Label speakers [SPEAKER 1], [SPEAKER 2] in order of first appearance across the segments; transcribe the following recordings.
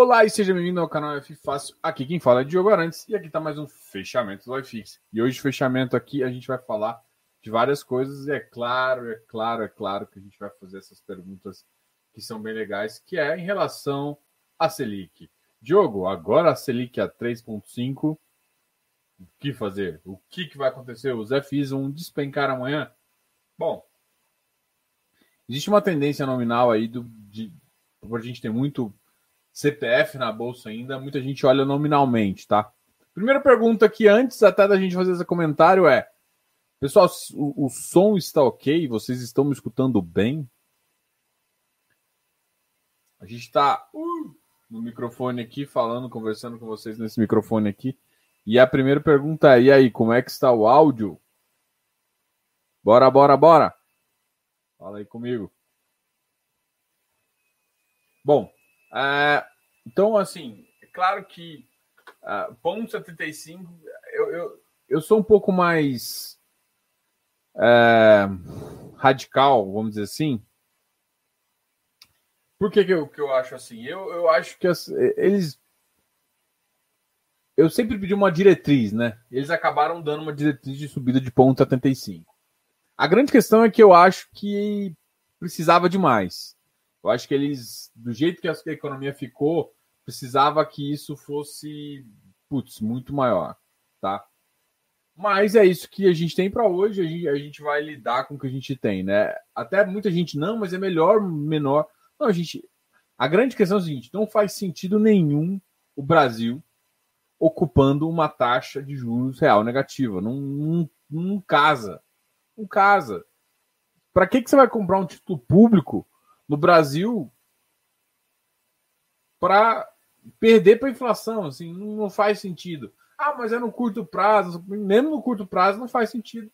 [SPEAKER 1] Olá e seja bem-vindo ao canal F Fácil. Aqui quem fala é Diogo Arantes e aqui está mais um fechamento do iFix. E hoje, fechamento aqui, a gente vai falar de várias coisas e é claro, é claro, é claro que a gente vai fazer essas perguntas que são bem legais, que é em relação à Selic. Diogo, agora a Selic a 3,5, o que fazer? O que, que vai acontecer? Os FIs vão despencar amanhã? Bom, existe uma tendência nominal aí do, de, a gente ter muito CPF na bolsa ainda, muita gente olha nominalmente, tá? Primeira pergunta aqui, antes até da gente fazer esse comentário, é: Pessoal, o, o som está ok? Vocês estão me escutando bem? A gente está uh, no microfone aqui, falando, conversando com vocês nesse microfone aqui. E a primeira pergunta é: e aí, como é que está o áudio? Bora, bora, bora! Fala aí comigo. Bom, é, então, assim, é claro que uh, ponto 75, eu, eu, eu sou um pouco mais é, radical, vamos dizer assim. Por que, que, eu, que eu acho assim? Eu, eu acho que as, eles. Eu sempre pedi uma diretriz, né? Eles acabaram dando uma diretriz de subida de ponto 75. A grande questão é que eu acho que precisava de mais. Eu acho que eles, do jeito que a economia ficou, precisava que isso fosse, putz, muito maior, tá? Mas é isso que a gente tem para hoje, a gente, a gente vai lidar com o que a gente tem, né? Até muita gente, não, mas é melhor, menor. Não, a gente. A grande questão é a seguinte: não faz sentido nenhum o Brasil ocupando uma taxa de juros real negativa. Não, não, não casa. Não casa. Para que, que você vai comprar um título público no Brasil para perder para inflação, assim, não faz sentido. Ah, mas é no curto prazo, mesmo no curto prazo não faz sentido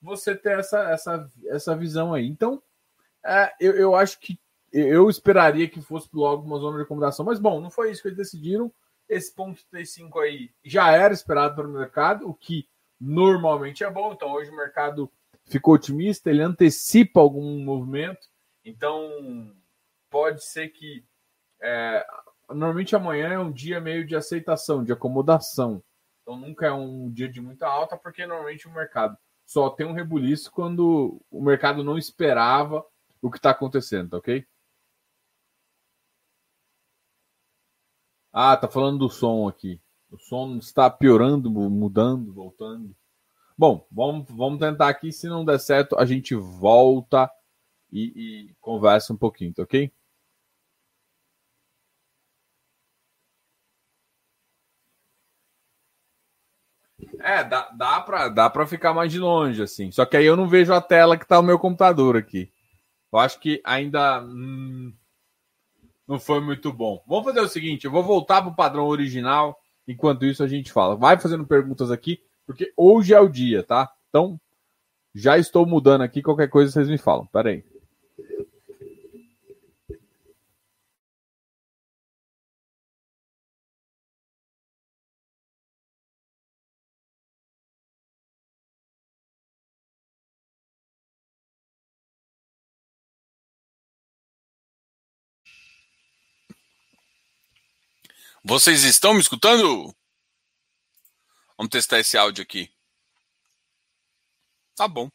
[SPEAKER 1] você ter essa, essa, essa visão aí. Então, é, eu, eu acho que eu esperaria que fosse logo uma zona de acomodação, mas bom, não foi isso que eles decidiram. Esse ponto 35 aí já era esperado pelo mercado, o que normalmente é bom. Então, hoje o mercado ficou otimista, ele antecipa algum movimento. Então, pode ser que. É, normalmente amanhã é um dia meio de aceitação, de acomodação. Então, nunca é um dia de muita alta, porque normalmente o mercado só tem um rebuliço quando o mercado não esperava o que está acontecendo, tá ok? Ah, tá falando do som aqui. O som está piorando, mudando, voltando. Bom, vamos, vamos tentar aqui. Se não der certo, a gente volta e, e conversa um pouquinho, tá ok? É, dá, dá, pra, dá pra ficar mais de longe, assim. Só que aí eu não vejo a tela que tá no meu computador aqui. Eu acho que ainda hum, não foi muito bom. Vamos fazer o seguinte: eu vou voltar pro padrão original. Enquanto isso, a gente fala. Vai fazendo perguntas aqui, porque hoje é o dia, tá? Então, já estou mudando aqui. Qualquer coisa vocês me falam. Pera aí. Vocês estão me escutando? Vamos testar esse áudio aqui. Tá bom.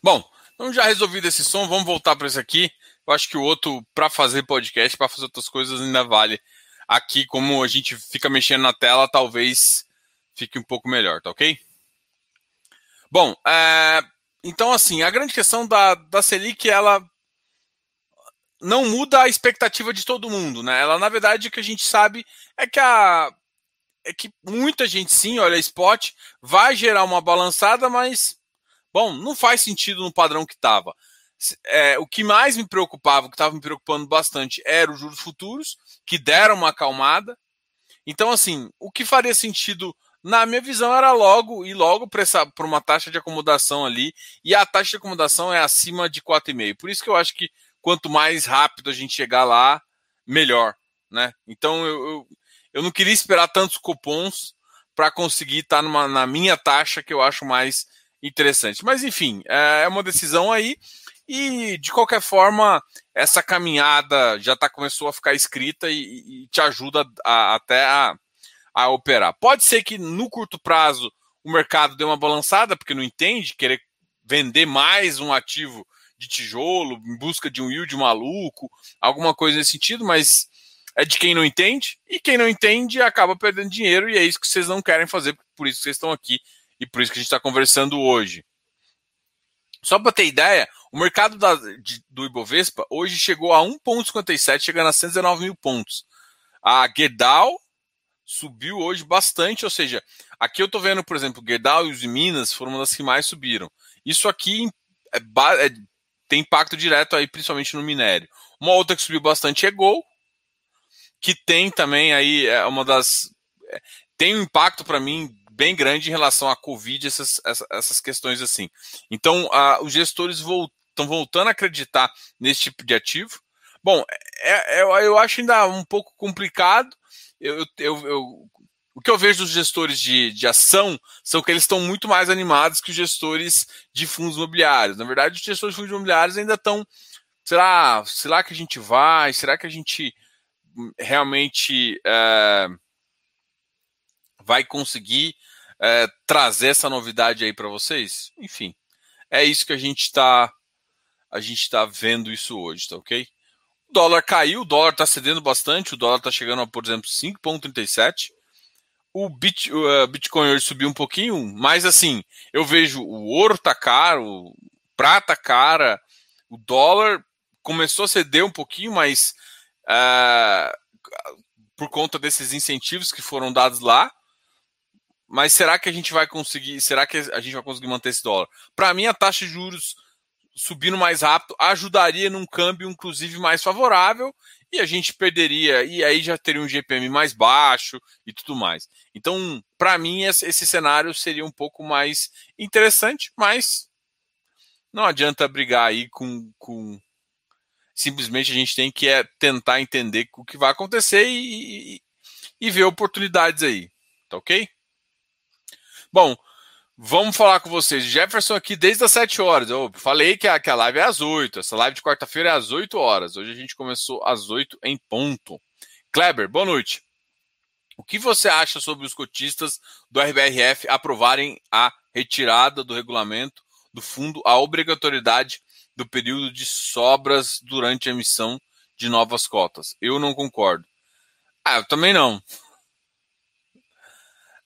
[SPEAKER 1] Bom, então já resolvido esse som, vamos voltar para esse aqui. Eu acho que o outro, para fazer podcast, para fazer outras coisas, ainda vale. Aqui, como a gente fica mexendo na tela, talvez fique um pouco melhor, tá ok? Bom, é... então assim, a grande questão da, da Selic, ela não muda a expectativa de todo mundo, né? Ela, na verdade, o que a gente sabe é que a é que muita gente sim, olha, spot vai gerar uma balançada, mas bom, não faz sentido no padrão que estava. É, o que mais me preocupava, o que estava me preocupando bastante, era os juros futuros, que deram uma acalmada. Então, assim, o que faria sentido, na minha visão, era logo e logo para uma taxa de acomodação ali, e a taxa de acomodação é acima de 4,5. Por isso que eu acho que quanto mais rápido a gente chegar lá, melhor. Né? Então eu, eu, eu não queria esperar tantos cupons para conseguir estar tá numa, na minha taxa que eu acho mais interessante. Mas enfim, é, é uma decisão aí. E, de qualquer forma, essa caminhada já tá, começou a ficar escrita e, e te ajuda a, até a, a operar. Pode ser que no curto prazo o mercado dê uma balançada, porque não entende, querer vender mais um ativo de tijolo em busca de um yield maluco, alguma coisa nesse sentido, mas é de quem não entende, e quem não entende acaba perdendo dinheiro, e é isso que vocês não querem fazer, por isso que vocês estão aqui e por isso que a gente está conversando hoje. Só para ter ideia, o mercado da, de, do Ibovespa hoje chegou a 1,57, chegando a 119 mil pontos. A Gerdau subiu hoje bastante, ou seja, aqui eu estou vendo, por exemplo, Gerdau e os Minas foram uma das que mais subiram. Isso aqui é, é, tem impacto direto aí, principalmente no minério. Uma outra que subiu bastante é Gol, que tem também aí é uma das é, tem um impacto para mim bem grande em relação à Covid, essas, essas questões assim. Então, uh, os gestores estão voltando a acreditar nesse tipo de ativo. Bom, é, é, eu acho ainda um pouco complicado. Eu, eu, eu, o que eu vejo dos gestores de, de ação são que eles estão muito mais animados que os gestores de fundos imobiliários. Na verdade, os gestores de fundos imobiliários ainda estão. Será, será que a gente vai? Será que a gente realmente é, vai conseguir é, trazer essa novidade aí para vocês. Enfim, é isso que a gente está a gente está vendo isso hoje, tá ok? O dólar caiu, o dólar está cedendo bastante, o dólar está chegando a, por exemplo, 5,37. O, Bit, uh, Bitcoin hoje subiu um pouquinho, mas assim, eu vejo o ouro tá caro, prata cara, o dólar começou a ceder um pouquinho, mas uh, por conta desses incentivos que foram dados lá, mas será que a gente vai conseguir? Será que a gente vai conseguir manter esse dólar? Para mim, a taxa de juros subindo mais rápido ajudaria num câmbio, inclusive, mais favorável, e a gente perderia, e aí já teria um GPM mais baixo e tudo mais. Então, para mim, esse cenário seria um pouco mais interessante, mas não adianta brigar aí com. com... Simplesmente a gente tem que é, tentar entender o que vai acontecer e, e, e ver oportunidades aí. Tá ok? Bom, vamos falar com vocês. Jefferson aqui desde as 7 horas. Eu falei que a, que a live é às 8. Essa live de quarta-feira é às 8 horas. Hoje a gente começou às 8 em ponto. Kleber, boa noite. O que você acha sobre os cotistas do RBRF aprovarem a retirada do regulamento do fundo, a obrigatoriedade do período de sobras durante a emissão de novas cotas? Eu não concordo. Ah, eu também não.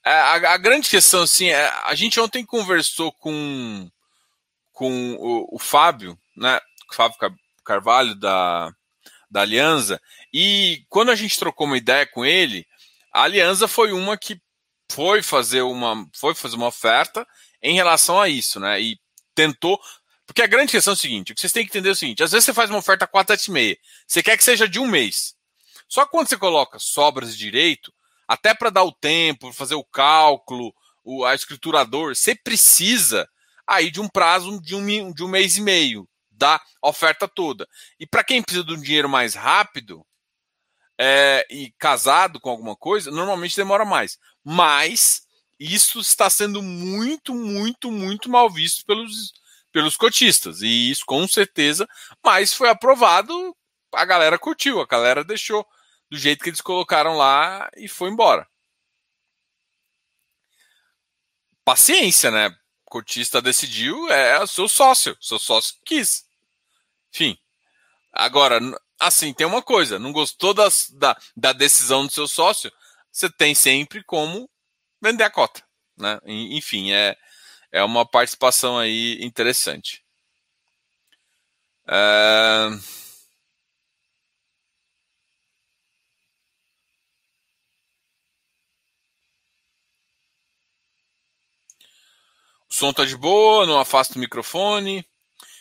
[SPEAKER 1] É, a, a, grande questão, assim, é, a gente ontem conversou com, com o, o Fábio, né? Fábio Carvalho da, da Aliança, e quando a gente trocou uma ideia com ele, a Aliança foi uma que foi fazer uma, foi fazer uma oferta em relação a isso, né? E tentou. Porque a grande questão é o seguinte: o que vocês têm que entender é o seguinte: às vezes você faz uma oferta 476, você quer que seja de um mês. Só quando você coloca sobras de direito, até para dar o tempo, fazer o cálculo, o, a escriturador, você precisa aí de um prazo de um, de um mês e meio da oferta toda. E para quem precisa de um dinheiro mais rápido é, e casado com alguma coisa, normalmente demora mais. Mas isso está sendo muito, muito, muito mal visto pelos, pelos cotistas. E isso com certeza, mas foi aprovado, a galera curtiu, a galera deixou do jeito que eles colocaram lá e foi embora. Paciência, né? O cotista decidiu, é o seu sócio, seu sócio quis. Enfim. Agora, assim, tem uma coisa: não gostou das, da, da decisão do seu sócio, você tem sempre como vender a cota. Né? Enfim, é, é uma participação aí interessante. É... som tá de boa, não afasta o microfone.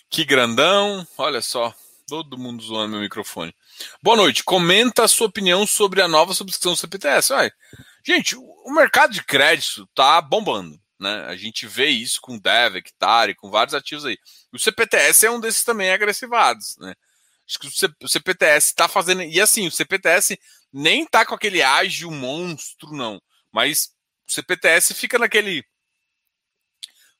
[SPEAKER 1] Que grandão, olha só. Todo mundo zoando meu microfone. Boa noite. Comenta a sua opinião sobre a nova subscrição do CPTS. Vai. Gente, o mercado de crédito tá bombando. Né? A gente vê isso com Dev, Hectare, com vários ativos aí. O CPTS é um desses também agressivados. Né? Acho que o CPTS está fazendo. E assim, o CPTS nem tá com aquele ágil monstro, não. Mas o CPTS fica naquele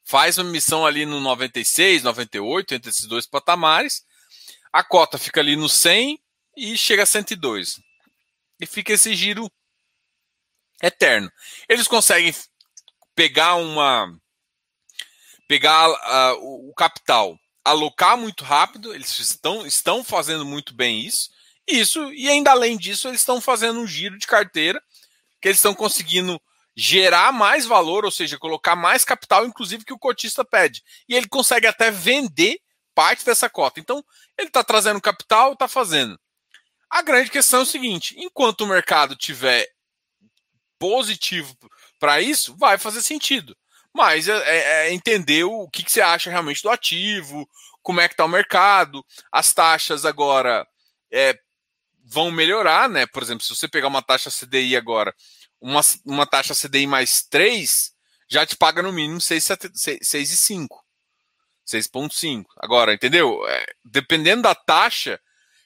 [SPEAKER 1] faz uma emissão ali no 96, 98, entre esses dois patamares, a cota fica ali no 100 e chega a 102. E fica esse giro eterno. Eles conseguem pegar uma pegar uh, o capital, alocar muito rápido, eles estão, estão fazendo muito bem isso, isso, e ainda além disso, eles estão fazendo um giro de carteira, que eles estão conseguindo gerar mais valor, ou seja, colocar mais capital, inclusive que o cotista pede. E ele consegue até vender parte dessa cota. Então, ele está trazendo capital, está fazendo. A grande questão é o seguinte: enquanto o mercado tiver positivo para isso, vai fazer sentido. Mas é, é, é entender o que, que, você acha realmente do ativo, como é que está o mercado, as taxas agora é, vão melhorar, né? Por exemplo, se você pegar uma taxa CDI agora, uma, uma taxa CDI mais 3, já te paga no mínimo 6,5. 6,5. Agora, entendeu? É, dependendo da taxa,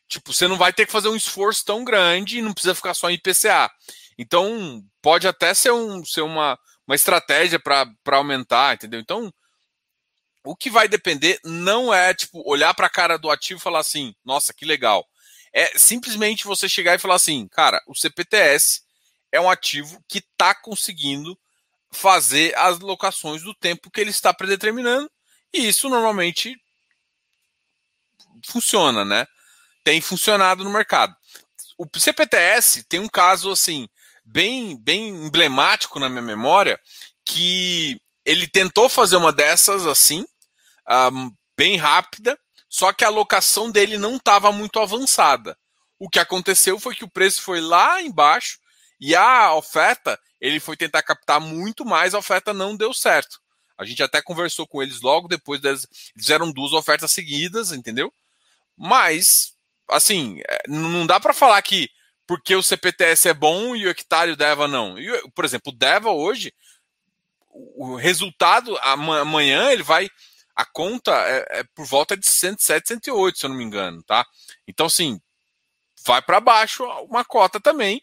[SPEAKER 1] tipo, você não vai ter que fazer um esforço tão grande e não precisa ficar só em IPCA. Então, pode até ser, um, ser uma, uma estratégia para aumentar, entendeu? Então, o que vai depender não é, tipo, olhar para a cara do ativo e falar assim, nossa, que legal. É simplesmente você chegar e falar assim, cara, o CPTS é um ativo que está conseguindo fazer as locações do tempo que ele está predeterminando, e isso normalmente funciona, né? Tem funcionado no mercado. O CPTS tem um caso assim bem, bem emblemático na minha memória, que ele tentou fazer uma dessas assim, um, bem rápida, só que a alocação dele não estava muito avançada. O que aconteceu foi que o preço foi lá embaixo e a oferta, ele foi tentar captar muito mais, a oferta não deu certo. A gente até conversou com eles logo depois deles, fizeram duas ofertas seguidas, entendeu? Mas, assim, é, não dá para falar que porque o CPTS é bom e o hectare o DEVA não. E, por exemplo, o DEVA hoje, o resultado amanhã ele vai. A conta é, é por volta de 107, 108, se eu não me engano, tá? Então, assim, vai para baixo uma cota também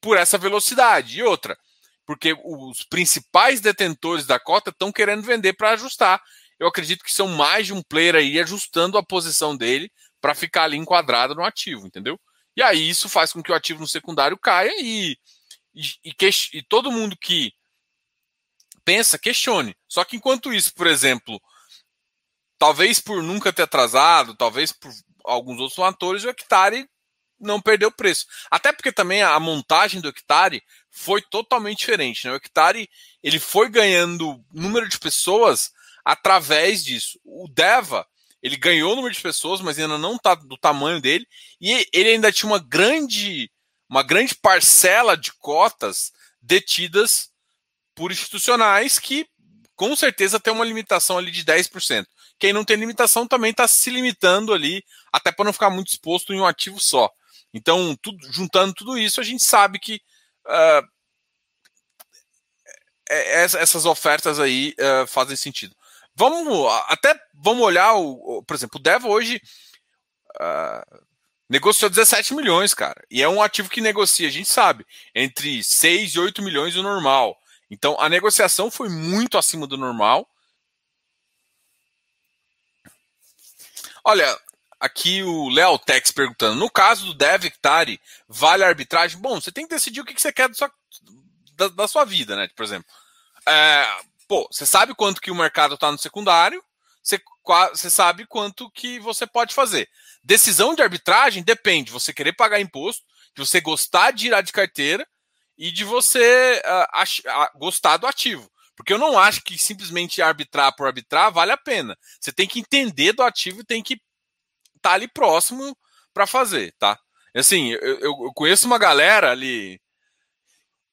[SPEAKER 1] por essa velocidade. E outra, porque os principais detentores da cota estão querendo vender para ajustar. Eu acredito que são mais de um player aí ajustando a posição dele para ficar ali enquadrado no ativo, entendeu? E aí isso faz com que o ativo no secundário caia e, e, e, que, e todo mundo que pensa, questione. Só que enquanto isso, por exemplo, talvez por nunca ter atrasado, talvez por alguns outros fatores, o hectare não perdeu preço. Até porque também a montagem do hectare foi totalmente diferente. Né? O hectare ele foi ganhando número de pessoas através disso. O Deva ele ganhou número de pessoas, mas ainda não está do tamanho dele. E ele ainda tinha uma grande, uma grande parcela de cotas detidas por institucionais que com certeza tem uma limitação ali de 10%. Quem não tem limitação também está se limitando ali, até para não ficar muito exposto em um ativo só. Então, tudo, juntando tudo isso, a gente sabe que uh, essas ofertas aí uh, fazem sentido. Vamos até vamos olhar o, por exemplo, o Deva hoje uh, negociou 17 milhões, cara. E é um ativo que negocia, a gente sabe, entre 6 e 8 milhões o normal. Então a negociação foi muito acima do normal. Olha, aqui o Léo Tex perguntando: no caso do Dev Hectare, vale a arbitragem? Bom, você tem que decidir o que você quer da sua, da, da sua vida, né? Por exemplo. É, Pô, você sabe quanto que o mercado está no secundário, você, você sabe quanto que você pode fazer. Decisão de arbitragem depende de você querer pagar imposto, de você gostar de ir de carteira e de você uh, ach, uh, gostar do ativo. Porque eu não acho que simplesmente arbitrar por arbitrar vale a pena. Você tem que entender do ativo e tem que tá ali próximo para fazer, tá? Assim, eu, eu, conheço uma galera ali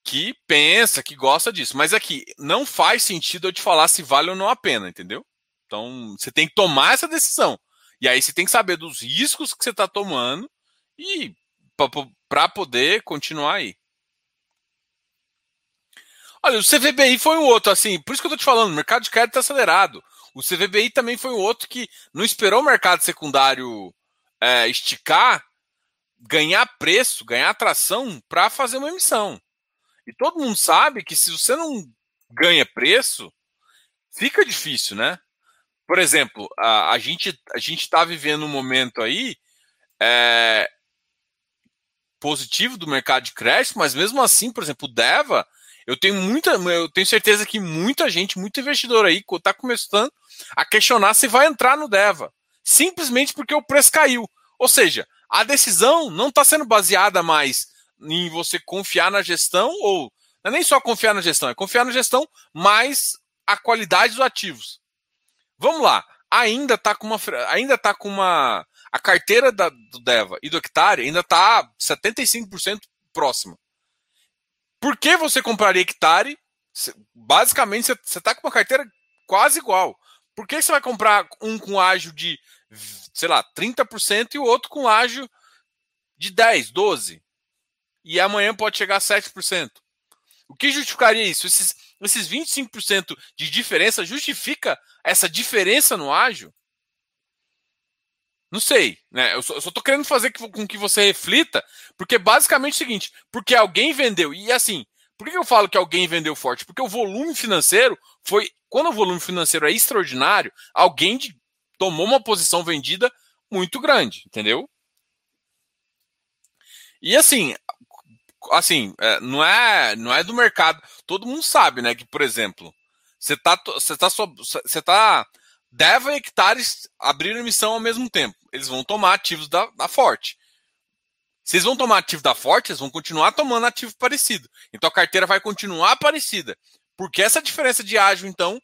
[SPEAKER 1] que pensa, que gosta disso. Mas aqui, não faz sentido eu te falar se vale ou não a pena, entendeu? Então, você tem que tomar essa decisão. E aí você tem que saber dos riscos que você está tomando e para poder continuar aí. Olha, o CVBI foi um outro, assim, por isso que eu tô te falando, o mercado de crédito está acelerado. O CVBI também foi um outro que não esperou o mercado secundário é, esticar, ganhar preço, ganhar atração para fazer uma emissão. E todo mundo sabe que se você não ganha preço, fica difícil, né? Por exemplo, a, a gente a gente está vivendo um momento aí é, positivo do mercado de crédito, mas mesmo assim, por exemplo, o Deva, eu tenho muita, eu tenho certeza que muita gente, muito investidor aí, está começando a questionar se vai entrar no Deva, simplesmente porque o preço caiu. Ou seja, a decisão não está sendo baseada mais em você confiar na gestão ou não é nem só confiar na gestão, é confiar na gestão mais a qualidade dos ativos. Vamos lá, ainda está com uma ainda tá com uma a carteira da, do Deva e do Hectare ainda está 75% próxima. Por que você compraria Hectare? Basicamente, você está com uma carteira quase igual. Por que você vai comprar um com ágio de, sei lá, 30% e o outro com ágio de 10, 12? E amanhã pode chegar a 7%. O que justificaria isso? Esses, esses 25% de diferença justifica essa diferença no ágio? Não sei, né? Eu só, eu só tô querendo fazer com que você reflita, porque basicamente é o seguinte: porque alguém vendeu, e assim, por que eu falo que alguém vendeu forte? Porque o volume financeiro foi. Quando o volume financeiro é extraordinário, alguém de, tomou uma posição vendida muito grande, entendeu? E assim, assim, é, não é, não é do mercado. Todo mundo sabe, né, que por exemplo, você tá, você tá, você tá Deva e hectares abriram emissão ao mesmo tempo. Eles vão tomar ativos da, da Forte. Se eles vão tomar ativo da Forte, eles vão continuar tomando ativo parecido. Então a carteira vai continuar parecida. Porque essa diferença de ágio, então,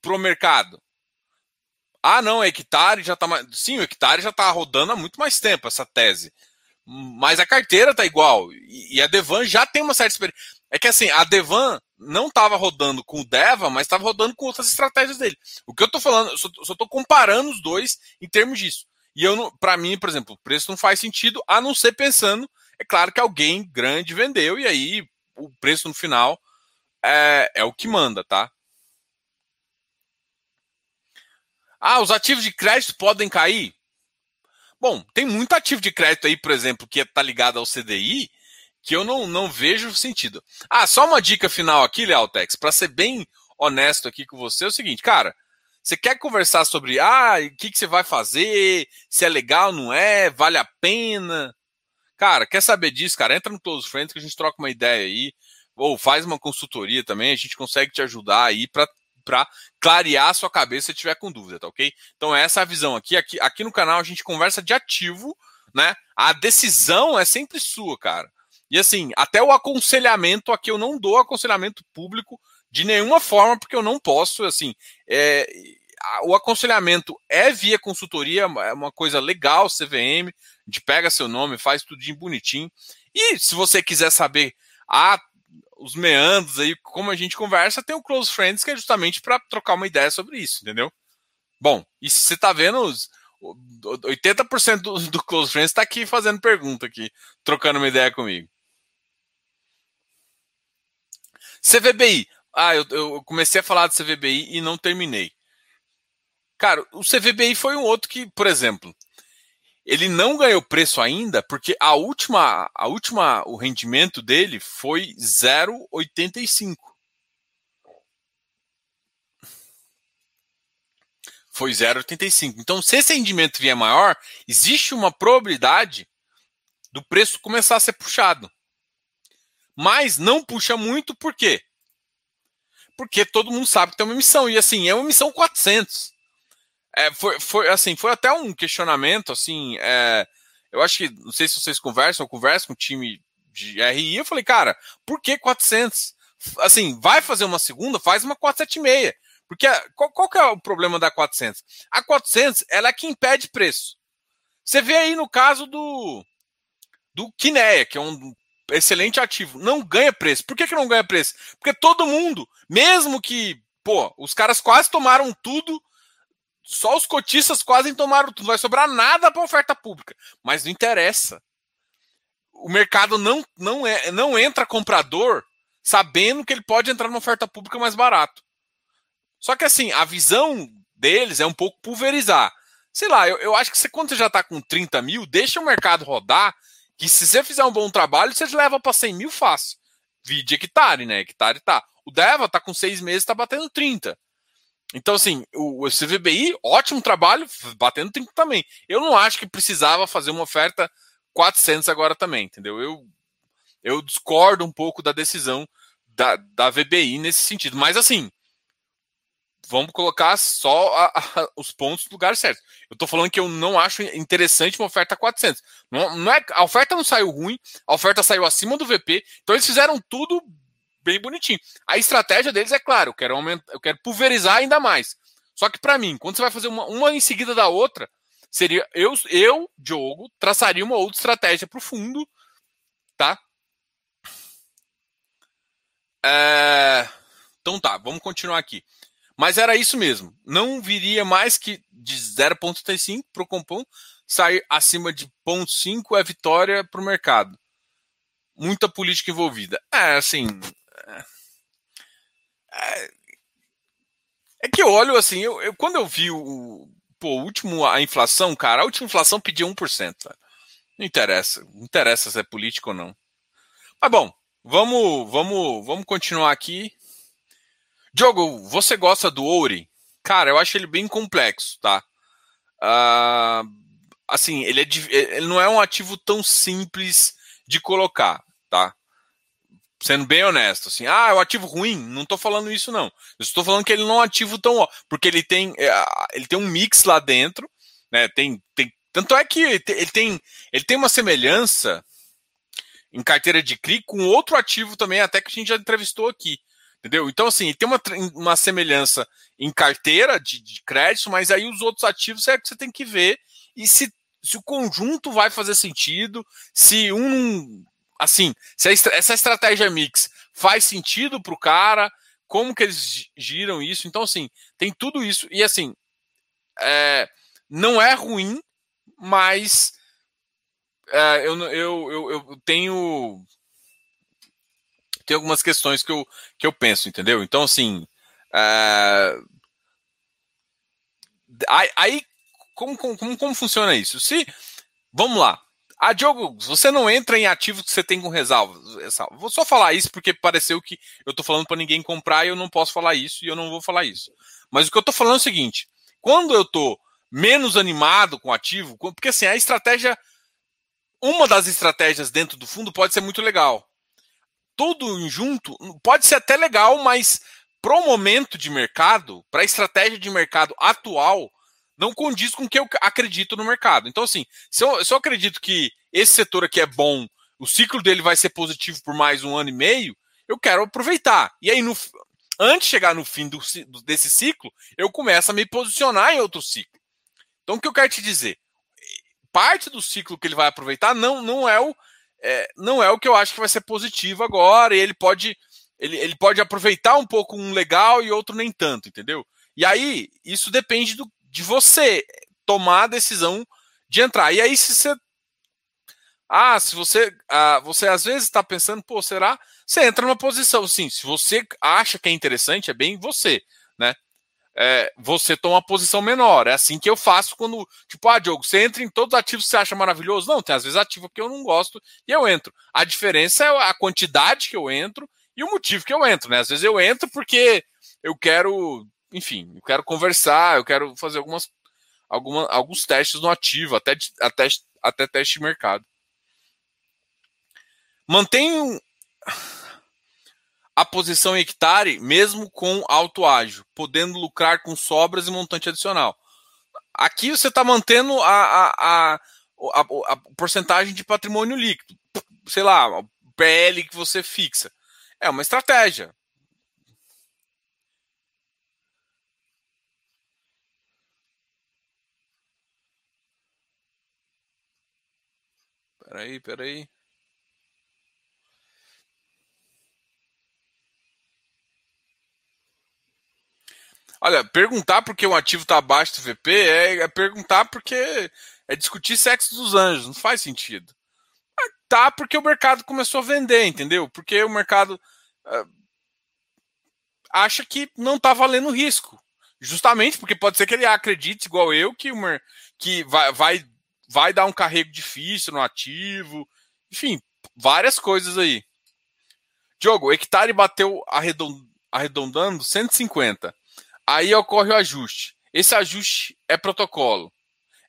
[SPEAKER 1] para o mercado? Ah, não, hectare já está mais. Sim, o hectare já está rodando há muito mais tempo, essa tese. Mas a carteira está igual. E a Devan já tem uma certa experiência. É que assim, a Devan não estava rodando com o Deva, mas estava rodando com outras estratégias dele. O que eu estou falando, eu só, estou comparando os dois em termos disso. E eu, para mim, por exemplo, o preço não faz sentido, a não ser pensando, é claro que alguém grande vendeu e aí o preço no final é, é o que manda, tá? Ah, os ativos de crédito podem cair? Bom, tem muito ativo de crédito aí, por exemplo, que está ligado ao CDI, que eu não, não vejo sentido. Ah, só uma dica final aqui, Lealtex, para ser bem honesto aqui com você, é o seguinte, cara, você quer conversar sobre ah, o que, que você vai fazer, se é legal, não é, vale a pena. Cara, quer saber disso, cara? Entra no Close Friends que a gente troca uma ideia aí, ou faz uma consultoria também, a gente consegue te ajudar aí para para clarear a sua cabeça se tiver com dúvida, tá ok? Então essa é a visão aqui. aqui. Aqui no canal a gente conversa de ativo, né? A decisão é sempre sua, cara. E assim, até o aconselhamento aqui eu não dou aconselhamento público de nenhuma forma, porque eu não posso, assim, é, o aconselhamento é via consultoria, é uma coisa legal, CVM, gente pega seu nome, faz tudo bonitinho. E se você quiser saber ah, os meandros aí, como a gente conversa, tem o Close Friends, que é justamente para trocar uma ideia sobre isso, entendeu? Bom, e se você está vendo, os, 80% do, do Close Friends está aqui fazendo pergunta aqui, trocando uma ideia comigo. CVBI. Ah, eu, eu comecei a falar do CVBI e não terminei. Cara, o CVBI foi um outro que, por exemplo, ele não ganhou preço ainda porque a última, a última, o rendimento dele foi 0,85. Foi 0,85. Então, se esse rendimento vier maior, existe uma probabilidade do preço começar a ser puxado. Mas não puxa muito, por quê? Porque todo mundo sabe que tem uma emissão. E assim, é uma emissão 400. É, foi, foi, assim, foi até um questionamento, assim, é, eu acho que, não sei se vocês conversam, eu converso com o time de RI, eu falei, cara, por que 400? Assim, vai fazer uma segunda, faz uma 476. Porque qual, qual que é o problema da 400? A 400, ela é que impede preço. Você vê aí no caso do do Kinea, que é um excelente ativo, não ganha preço. Por que, que não ganha preço? Porque todo mundo, mesmo que, pô, os caras quase tomaram tudo, só os cotistas quase tomaram tudo, não vai sobrar nada para oferta pública. Mas não interessa. O mercado não, não, é, não entra comprador sabendo que ele pode entrar numa oferta pública mais barato. Só que assim, a visão deles é um pouco pulverizar. Sei lá, eu, eu acho que você, quando você já está com 30 mil, deixa o mercado rodar que se você fizer um bom trabalho, você leva para 100 mil fácil. Vide hectare, né? Hectare tá. O Deva tá com seis meses, tá batendo 30. Então, assim, o, o CVBI, ótimo trabalho, batendo 30 também. Eu não acho que precisava fazer uma oferta 400 agora também, entendeu? Eu, eu discordo um pouco da decisão da, da VBI nesse sentido. Mas, assim, vamos colocar só a, a, os pontos no lugar certo. Eu estou falando que eu não acho interessante uma oferta 400. Não, não é, a oferta não saiu ruim, a oferta saiu acima do VP, então eles fizeram tudo bem bonitinho. A estratégia deles é claro, eu quero aumentar, eu quero pulverizar ainda mais. Só que para mim, quando você vai fazer uma, uma em seguida da outra, seria eu, eu, Diogo, traçaria uma outra estratégia para o fundo, tá? É... Então tá, vamos continuar aqui. Mas era isso mesmo. Não viria mais que de 0,35 para o Compom sair acima de 0,5 é vitória para o mercado. Muita política envolvida. É, assim. É, é que eu olho assim, eu, eu, quando eu vi o, pô, último, a inflação, cara, a última inflação pedia 1%. Não interessa. Não interessa se é político ou não. Mas bom, vamos, vamos, vamos continuar aqui. Diogo, você gosta do Ouri? Cara, eu acho ele bem complexo, tá? Uh, assim, ele, é, ele não é um ativo tão simples de colocar, tá? Sendo bem honesto, assim, ah, é um ativo ruim? Não estou falando isso, não. Eu estou falando que ele não é um ativo tão. Porque ele tem, é, ele tem um mix lá dentro, né? Tem, tem, tanto é que ele tem, ele tem uma semelhança em carteira de CRI com outro ativo também, até que a gente já entrevistou aqui, Entendeu? Então, assim, tem uma, uma semelhança em carteira de, de crédito, mas aí os outros ativos é que você tem que ver e se, se o conjunto vai fazer sentido, se um. Assim, se essa estratégia mix faz sentido para o cara, como que eles giram isso. Então, assim, tem tudo isso. E, assim, é, não é ruim, mas é, eu, eu, eu, eu tenho tem algumas questões que eu, que eu penso, entendeu? Então, assim. Uh... Aí, como, como, como funciona isso? Se. Vamos lá. Ah, Diogo, você não entra em ativos que você tem com ressalvas. Vou só falar isso porque pareceu que eu estou falando para ninguém comprar e eu não posso falar isso e eu não vou falar isso. Mas o que eu estou falando é o seguinte: quando eu estou menos animado com ativo, porque assim, a estratégia, uma das estratégias dentro do fundo pode ser muito legal tudo junto pode ser até legal, mas para o momento de mercado, para a estratégia de mercado atual, não condiz com o que eu acredito no mercado. Então, assim, se eu, se eu acredito que esse setor aqui é bom, o ciclo dele vai ser positivo por mais um ano e meio, eu quero aproveitar. E aí, no, antes de chegar no fim do, desse ciclo, eu começo a me posicionar em outro ciclo. Então, o que eu quero te dizer? Parte do ciclo que ele vai aproveitar não, não é o é, não é o que eu acho que vai ser positivo agora, e ele pode, ele, ele pode aproveitar um pouco um legal e outro nem tanto, entendeu? E aí, isso depende do, de você tomar a decisão de entrar. E aí, se você. Ah, se você. Ah, você às vezes está pensando, pô, será? Você entra numa posição, sim. Se você acha que é interessante, é bem você, né? É, você toma uma posição menor. É assim que eu faço quando, tipo, ah, Diogo, você entra em todos os ativos que você acha maravilhoso? Não, tem às vezes ativo que eu não gosto e eu entro. A diferença é a quantidade que eu entro e o motivo que eu entro, né? Às vezes eu entro porque eu quero, enfim, eu quero conversar, eu quero fazer algumas, alguma, alguns testes no ativo, até, até, até teste de mercado. Mantenho a posição em hectare, mesmo com alto ágio, podendo lucrar com sobras e montante adicional. Aqui você está mantendo a, a, a, a, porcentagem de patrimônio líquido, sei lá, o PL que você fixa. É uma estratégia. Peraí, peraí. Olha, perguntar porque um ativo está abaixo do VP é, é, perguntar porque é discutir sexo dos anjos, não faz sentido. Ah, tá porque o mercado começou a vender, entendeu? Porque o mercado uh, acha que não está valendo risco. Justamente porque pode ser que ele acredite, igual eu, que, uma, que vai, vai, vai dar um carrego difícil no ativo. Enfim, várias coisas aí. Diogo, o hectare bateu arredondando 150 Aí ocorre o ajuste. Esse ajuste é protocolo.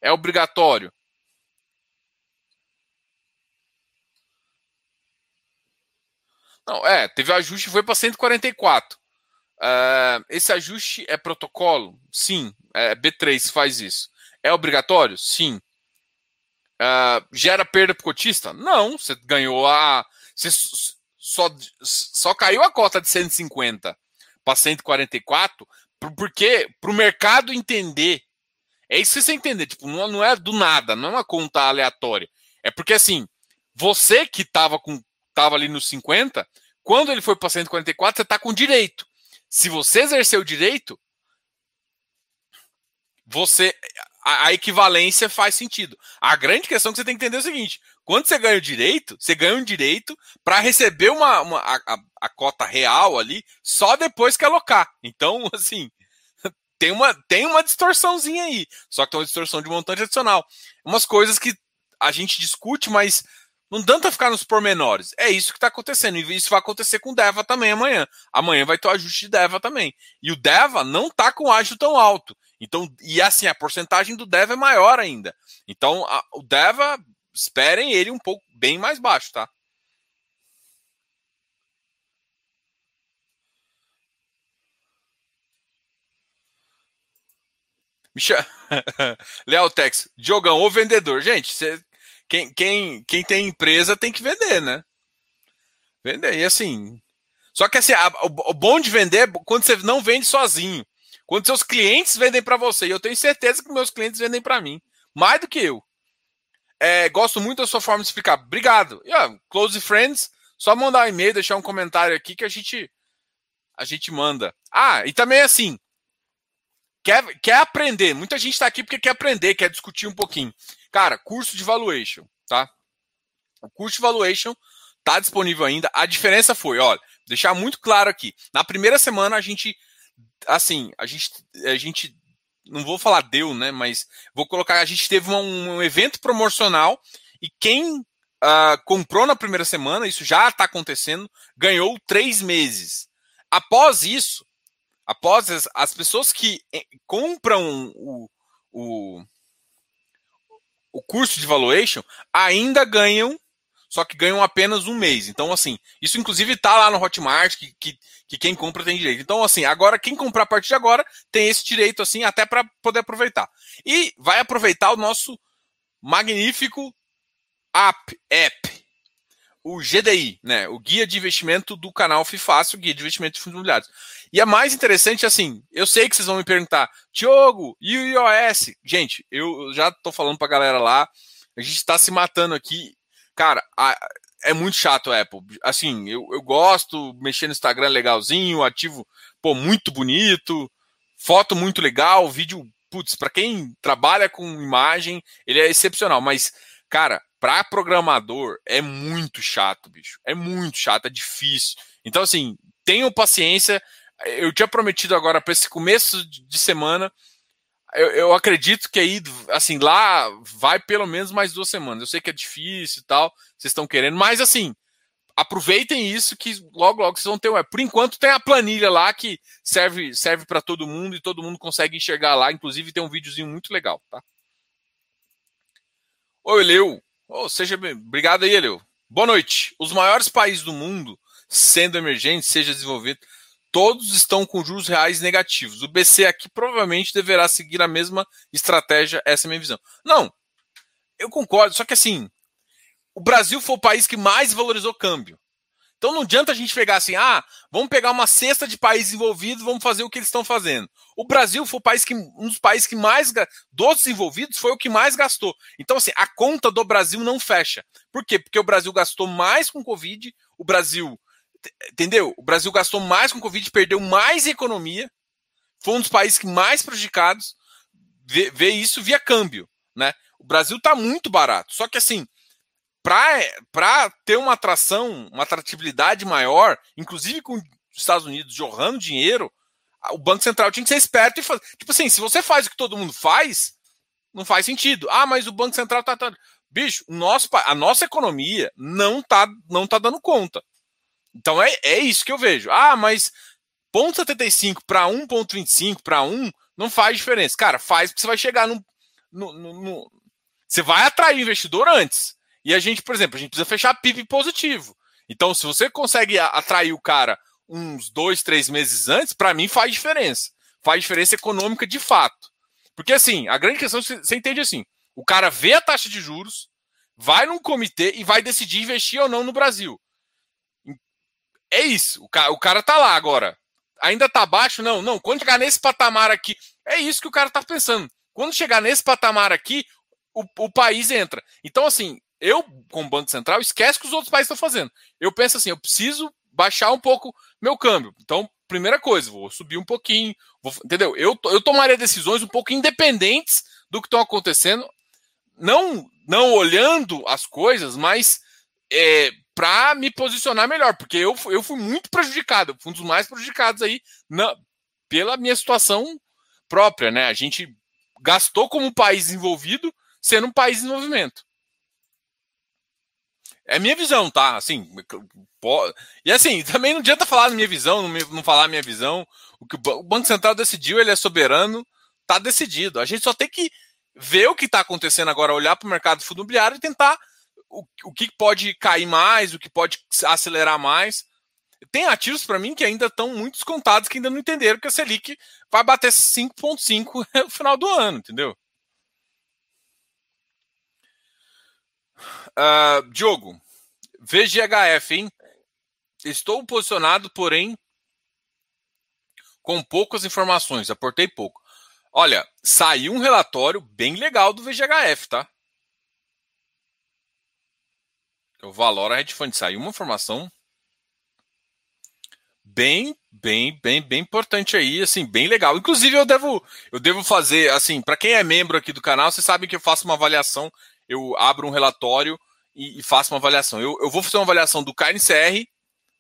[SPEAKER 1] É obrigatório. Não, é, teve ajuste e foi para 144. Uh, esse ajuste é protocolo? Sim. É, B3 faz isso. É obrigatório? Sim. Uh, gera perda para o cotista? Não. Você ganhou a. Você só, só caiu a cota de 150 para 144 porque para o mercado entender. É isso que você entender. Tipo, não, não é do nada, não é uma conta aleatória. É porque assim, você que estava com tava ali nos 50, quando ele foi para 144, você está com direito. Se você exercer o direito, você a, a, equivalência faz sentido. A grande questão que você tem que entender é o seguinte: quando você ganha o direito, você ganha um direito para receber uma, uma a, a, cota real ali só depois que alocar. Então, assim, tem uma, tem uma distorçãozinha aí. Só que tem uma distorção de montante adicional. Umas coisas que a gente discute, mas não danta ficar nos pormenores. É isso que está acontecendo. E isso vai acontecer com o Deva também amanhã. Amanhã vai ter o ajuste de Deva também. E o Deva não está com ágio tão alto. Então, e assim, a porcentagem do Deva é maior ainda. Então, a, o Deva, esperem ele um pouco bem mais baixo, tá? Michel... Lealtex, Diogão, o vendedor. Gente, você quem, quem, quem tem empresa tem que vender, né? Vender. E assim. Só que assim, a, o, o bom de vender é quando você não vende sozinho. Quando seus clientes vendem para você. E eu tenho certeza que meus clientes vendem para mim. Mais do que eu. É, gosto muito da sua forma de explicar. Obrigado. Ó, close friends, só mandar um e-mail, deixar um comentário aqui que a gente a gente manda. Ah, e também assim, quer, quer aprender. Muita gente está aqui porque quer aprender, quer discutir um pouquinho. Cara, curso de valuation, tá? O curso de valuation tá disponível ainda. A diferença foi, olha, deixar muito claro aqui. Na primeira semana a gente, assim, a gente, a gente, não vou falar deu, né? Mas vou colocar, a gente teve um, um evento promocional e quem uh, comprou na primeira semana, isso já está acontecendo, ganhou três meses. Após isso, após as, as pessoas que eh, compram o, o o curso de valuation ainda ganham, só que ganham apenas um mês. Então, assim, isso inclusive está lá no Hotmart, que, que, que, quem compra tem direito. Então, assim, agora, quem comprar a partir de agora tem esse direito, assim, até para poder aproveitar. E vai aproveitar o nosso magnífico app, app, o GDI, né? O Guia de Investimento do canal FIFácil, Guia de Investimento de Fundos Imobiliários. E a mais interessante, assim, eu sei que vocês vão me perguntar, Diogo, e o iOS? Gente, eu já tô falando pra galera lá, a gente tá se matando aqui. Cara, a, é muito chato a Apple. Assim, eu, eu gosto, mexer no Instagram legalzinho, ativo, pô, muito bonito, foto muito legal, vídeo, putz, pra quem trabalha com imagem, ele é excepcional, mas, cara, para programador é muito chato, bicho. É muito chato, é difícil. Então, assim, tenham paciência eu tinha prometido agora para esse começo de semana. Eu, eu, acredito que aí, assim, lá vai pelo menos mais duas semanas. Eu sei que é difícil e tal, vocês estão querendo, mas assim, aproveitem isso que logo, logo vocês vão ter. Por enquanto tem a planilha lá que serve serve para todo mundo e todo mundo consegue enxergar lá. Inclusive tem um videozinho muito legal, tá? Oi, Leu. Oh, seja bem. Obrigado aí, Leu. Boa noite. Os maiores países do mundo, sendo emergentes, seja desenvolvido, todos estão com juros reais negativos. O BC aqui provavelmente deverá seguir a mesma estratégia, essa é a minha visão. Não, eu concordo, só que assim, o Brasil foi o país que mais valorizou câmbio. Então não adianta a gente pegar assim, ah, vamos pegar uma cesta de países envolvidos, vamos fazer o que eles estão fazendo. O Brasil foi o país que, um dos países que mais, dos desenvolvidos, foi o que mais gastou. Então, assim, a conta do Brasil não fecha. Por quê? Porque o Brasil gastou mais com Covid, o Brasil Entendeu? O Brasil gastou mais com Covid, perdeu mais economia, foi um dos países mais prejudicados. Vê, vê isso via câmbio. Né? O Brasil está muito barato. Só que assim, para ter uma atração, uma atratividade maior, inclusive com os Estados Unidos jorrando dinheiro, o Banco Central tinha que ser esperto e fazer. Tipo assim, se você faz o que todo mundo faz, não faz sentido. Ah, mas o Banco Central tá. tá... Bicho, nosso, a nossa economia não tá, não tá dando conta. Então é, é isso que eu vejo. Ah, mas 0,75 para 1,25 para 1 não faz diferença. Cara, faz porque você vai chegar no, no, no, Você vai atrair investidor antes. E a gente, por exemplo, a gente precisa fechar PIB positivo. Então, se você consegue atrair o cara uns dois, três meses antes, para mim faz diferença. Faz diferença econômica de fato. Porque assim, a grande questão você entende assim: o cara vê a taxa de juros, vai num comitê e vai decidir investir ou não no Brasil. É isso. O cara, o cara tá lá agora. Ainda tá baixo? Não, não. Quando chegar nesse patamar aqui, é isso que o cara tá pensando. Quando chegar nesse patamar aqui, o, o país entra. Então, assim, eu, como Banco Central, esquece que os outros países estão fazendo. Eu penso assim, eu preciso baixar um pouco meu câmbio. Então, primeira coisa, vou subir um pouquinho, vou, entendeu? Eu, eu tomaria decisões um pouco independentes do que estão acontecendo, não, não olhando as coisas, mas é, para me posicionar melhor, porque eu, eu fui muito prejudicado, fui um dos mais prejudicados aí na, pela minha situação própria, né? A gente gastou como país desenvolvido sendo um país em desenvolvimento. É minha visão, tá? Assim, e assim, também não adianta falar minha visão, não falar minha visão. O que o Banco Central decidiu, ele é soberano, tá decidido. A gente só tem que ver o que está acontecendo agora, olhar para o mercado imobiliário e tentar o, que pode cair mais, o que pode acelerar mais. Tem ativos para mim que ainda estão muito descontados, que ainda não entenderam que a Selic vai bater 5,5 no final do ano, entendeu? Uh, Diogo, VGHF, hein? Estou posicionado, porém, com poucas informações, aportei pouco. Olha, saiu um relatório bem legal do VGHF, tá? O Valora Hedge Fund. Saiu uma informação bem, bem, bem, bem importante aí, assim, bem legal. Inclusive, eu devo, eu devo fazer, assim, para quem é membro aqui do canal, vocês sabem que eu faço uma avaliação, eu abro um relatório e, e faço uma avaliação. Eu, eu vou fazer uma avaliação do KNCR,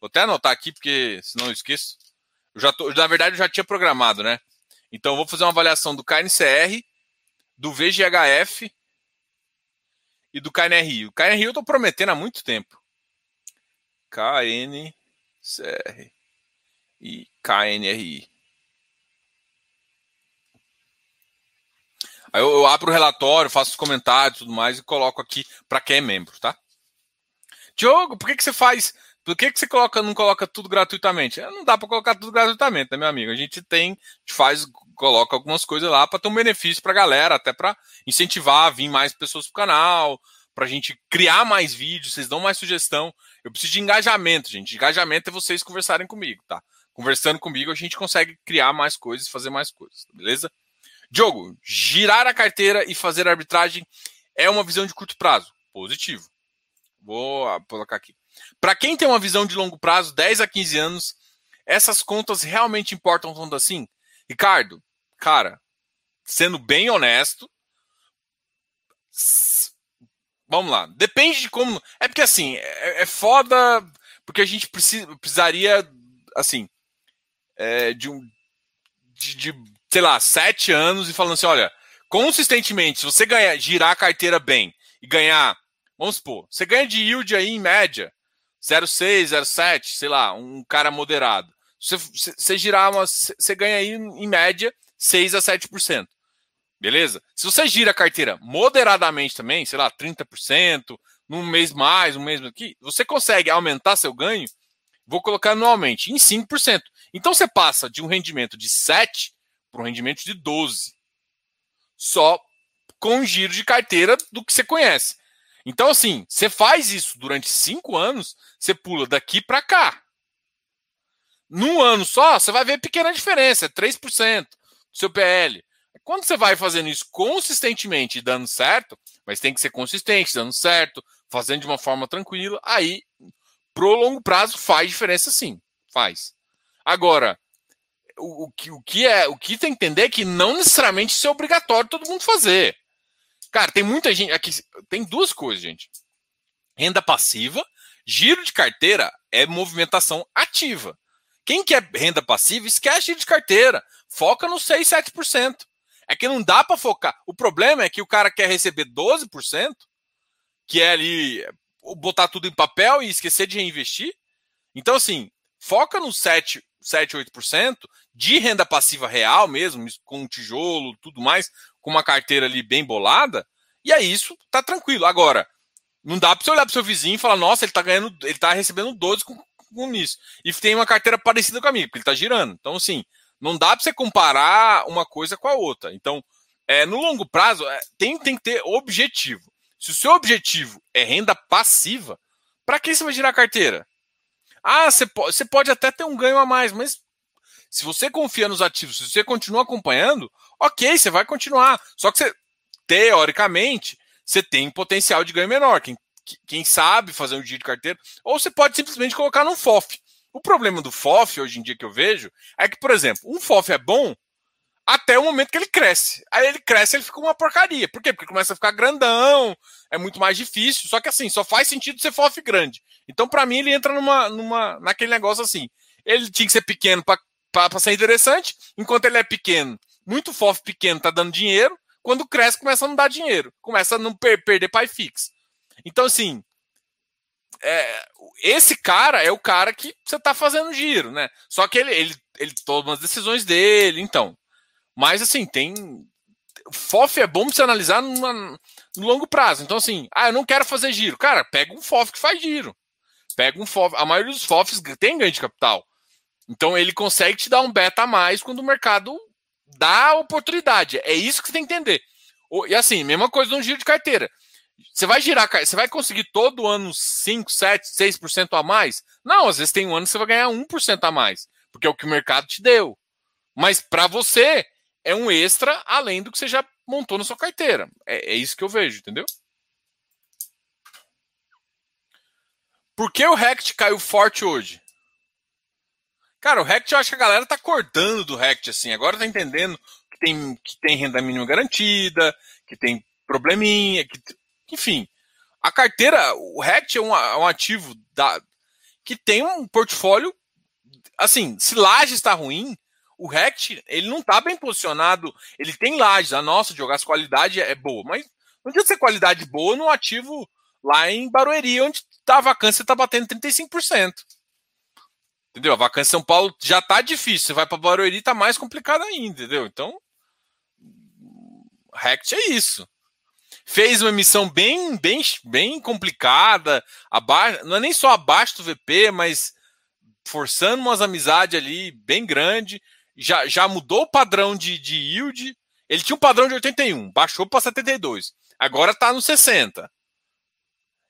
[SPEAKER 1] vou até anotar aqui, porque senão eu esqueço. Eu já tô, na verdade, eu já tinha programado, né? Então, eu vou fazer uma avaliação do KNCR, do VGHF e do KNRI. O KNRI eu estou prometendo há muito tempo. KNCR e KNRI. Aí eu, eu, abro o relatório, faço os comentários e tudo mais e coloco aqui para quem é membro, tá? Diogo, por que, que você faz? Por que, que você coloca, não coloca tudo gratuitamente? Não dá para colocar tudo gratuitamente, né, meu amigo? A gente tem, a gente faz, coloca algumas coisas lá para ter um benefício para a galera, até para incentivar a vir mais pessoas pro canal, para a gente criar mais vídeos, vocês dão mais sugestão. Eu preciso de engajamento, gente. Engajamento é vocês conversarem comigo, tá? Conversando comigo, a gente consegue criar mais coisas, fazer mais coisas, beleza? Diogo, girar a carteira e fazer arbitragem é uma visão de curto prazo. Positivo. Vou colocar aqui. Para quem tem uma visão de longo prazo, 10 a 15 anos, essas contas realmente importam tanto assim? Ricardo, cara, sendo bem honesto, vamos lá. Depende de como. É porque assim, é, é foda, porque a gente precisa, precisaria, assim, é, de um. De, de, sei lá, sete anos e falando assim: olha, consistentemente, se você ganhar, girar a carteira bem e ganhar, vamos supor, você ganha de yield aí em média 0,6, 0,7, sei lá, um cara moderado. Se você girar uma. Você ganha aí em média 6 a 7%. Beleza? Se você gira a carteira moderadamente também, sei lá, 30%, num mês mais, um mês aqui, você consegue aumentar seu ganho, vou colocar anualmente, em 5%. Então você passa de um rendimento de 7 para um rendimento de 12. Só com giro de carteira do que você conhece. Então, assim, você faz isso durante 5 anos, você pula daqui para cá. Num ano só, você vai ver pequena diferença, é 3% do seu PL. Quando você vai fazendo isso consistentemente e dando certo, mas tem que ser consistente, dando certo, fazendo de uma forma tranquila, aí pro longo prazo faz diferença sim, faz. Agora, o, o, que, o que é, o que tem que entender é que não necessariamente isso é obrigatório todo mundo fazer. Cara, tem muita gente aqui, tem duas coisas, gente. Renda passiva, giro de carteira é movimentação ativa. Quem quer renda passiva, esquece giro de carteira. Foca no 6, 7%. É que não dá para focar. O problema é que o cara quer receber 12%, que é ali botar tudo em papel e esquecer de reinvestir. Então, assim, foca no 7 7, 8% de renda passiva real mesmo, com tijolo, tudo mais, com uma carteira ali bem bolada, e aí isso tá tranquilo. Agora, não dá para você olhar para seu vizinho e falar, nossa, ele tá ganhando, ele tá recebendo 12 com, com isso. E tem uma carteira parecida com a minha, porque ele tá girando. Então, assim, não dá para você comparar uma coisa com a outra. Então, é, no longo prazo, é, tem, tem que ter objetivo. Se o seu objetivo é renda passiva, para que você vai girar a carteira? Ah, você pode, você pode até ter um ganho a mais, mas se você confia nos ativos, se você continua acompanhando, ok, você vai continuar. Só que você, teoricamente, você tem potencial de ganho menor. Quem, quem sabe fazer um giro de carteira, ou você pode simplesmente colocar no FOF. O problema do FOF, hoje em dia, que eu vejo, é que, por exemplo, um FOF é bom até o momento que ele cresce. Aí ele cresce ele fica uma porcaria. Por quê? Porque começa a ficar grandão, é muito mais difícil. Só que assim, só faz sentido ser FOF grande. Então, para mim, ele entra numa, numa, naquele negócio assim. Ele tinha que ser pequeno para ser interessante, enquanto ele é pequeno, muito FOF pequeno tá dando dinheiro. Quando cresce, começa a não dar dinheiro. Começa a não per perder pai fixo. Então, assim, é, esse cara é o cara que você tá fazendo giro, né? Só que ele, ele, ele toma as decisões dele, então. Mas assim, tem. FOF é bom pra você analisar numa, no longo prazo. Então, assim, ah, eu não quero fazer giro. Cara, pega um FOF que faz giro. Pega um FOF. A maioria dos FOFs tem ganho de capital. Então ele consegue te dar um beta a mais quando o mercado dá oportunidade. É isso que você tem que entender. E assim, mesma coisa no giro de carteira. Você vai girar, você vai conseguir todo ano 5, 7, 6% a mais? Não, às vezes tem um ano que você vai ganhar 1% a mais, porque é o que o mercado te deu. Mas para você, é um extra além do que você já montou na sua carteira. É, é isso que eu vejo, entendeu? Por que o Rect caiu forte hoje? Cara, o Rect, eu acho que a galera tá acordando do Rect, assim. Agora tá entendendo que tem, que tem renda mínima garantida, que tem probleminha, que, enfim. A carteira, o Rect é um, é um ativo da, que tem um portfólio, assim, se laje está ruim, o Rect, ele não está bem posicionado. Ele tem lajes. A nossa, jogar as qualidade é boa. Mas não adianta ser qualidade boa no ativo lá em Barueri, onde tá a vacância está batendo 35%. Entendeu? A vacância em São Paulo já tá difícil. Você vai para Barueri, tá mais complicado ainda, entendeu? Então, Rect é isso. Fez uma emissão bem, bem, bem complicada, abaixo, não é nem só abaixo do VP, mas forçando umas amizades ali bem grande já, já mudou o padrão de, de yield. Ele tinha um padrão de 81, baixou para 72. Agora está no 60.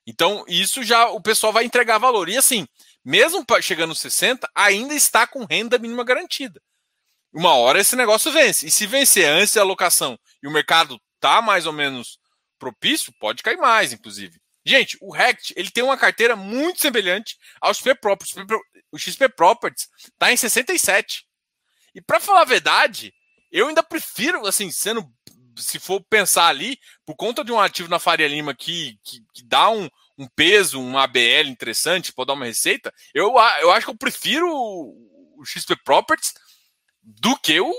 [SPEAKER 1] Então, isso já o pessoal vai entregar valor. E assim, mesmo chegando no 60, ainda está com renda mínima garantida. Uma hora esse negócio vence. E se vencer antes da alocação e o mercado tá mais ou menos propício, pode cair mais, inclusive. Gente, o Rect ele tem uma carteira muito semelhante ao XP Properties. O XP Properties está em 67. E para falar a verdade, eu ainda prefiro, assim, sendo. Se for pensar ali, por conta de um ativo na Faria Lima que, que, que dá um, um peso, um ABL interessante, pode dar uma receita, eu, eu acho que eu prefiro o XP Properties do que o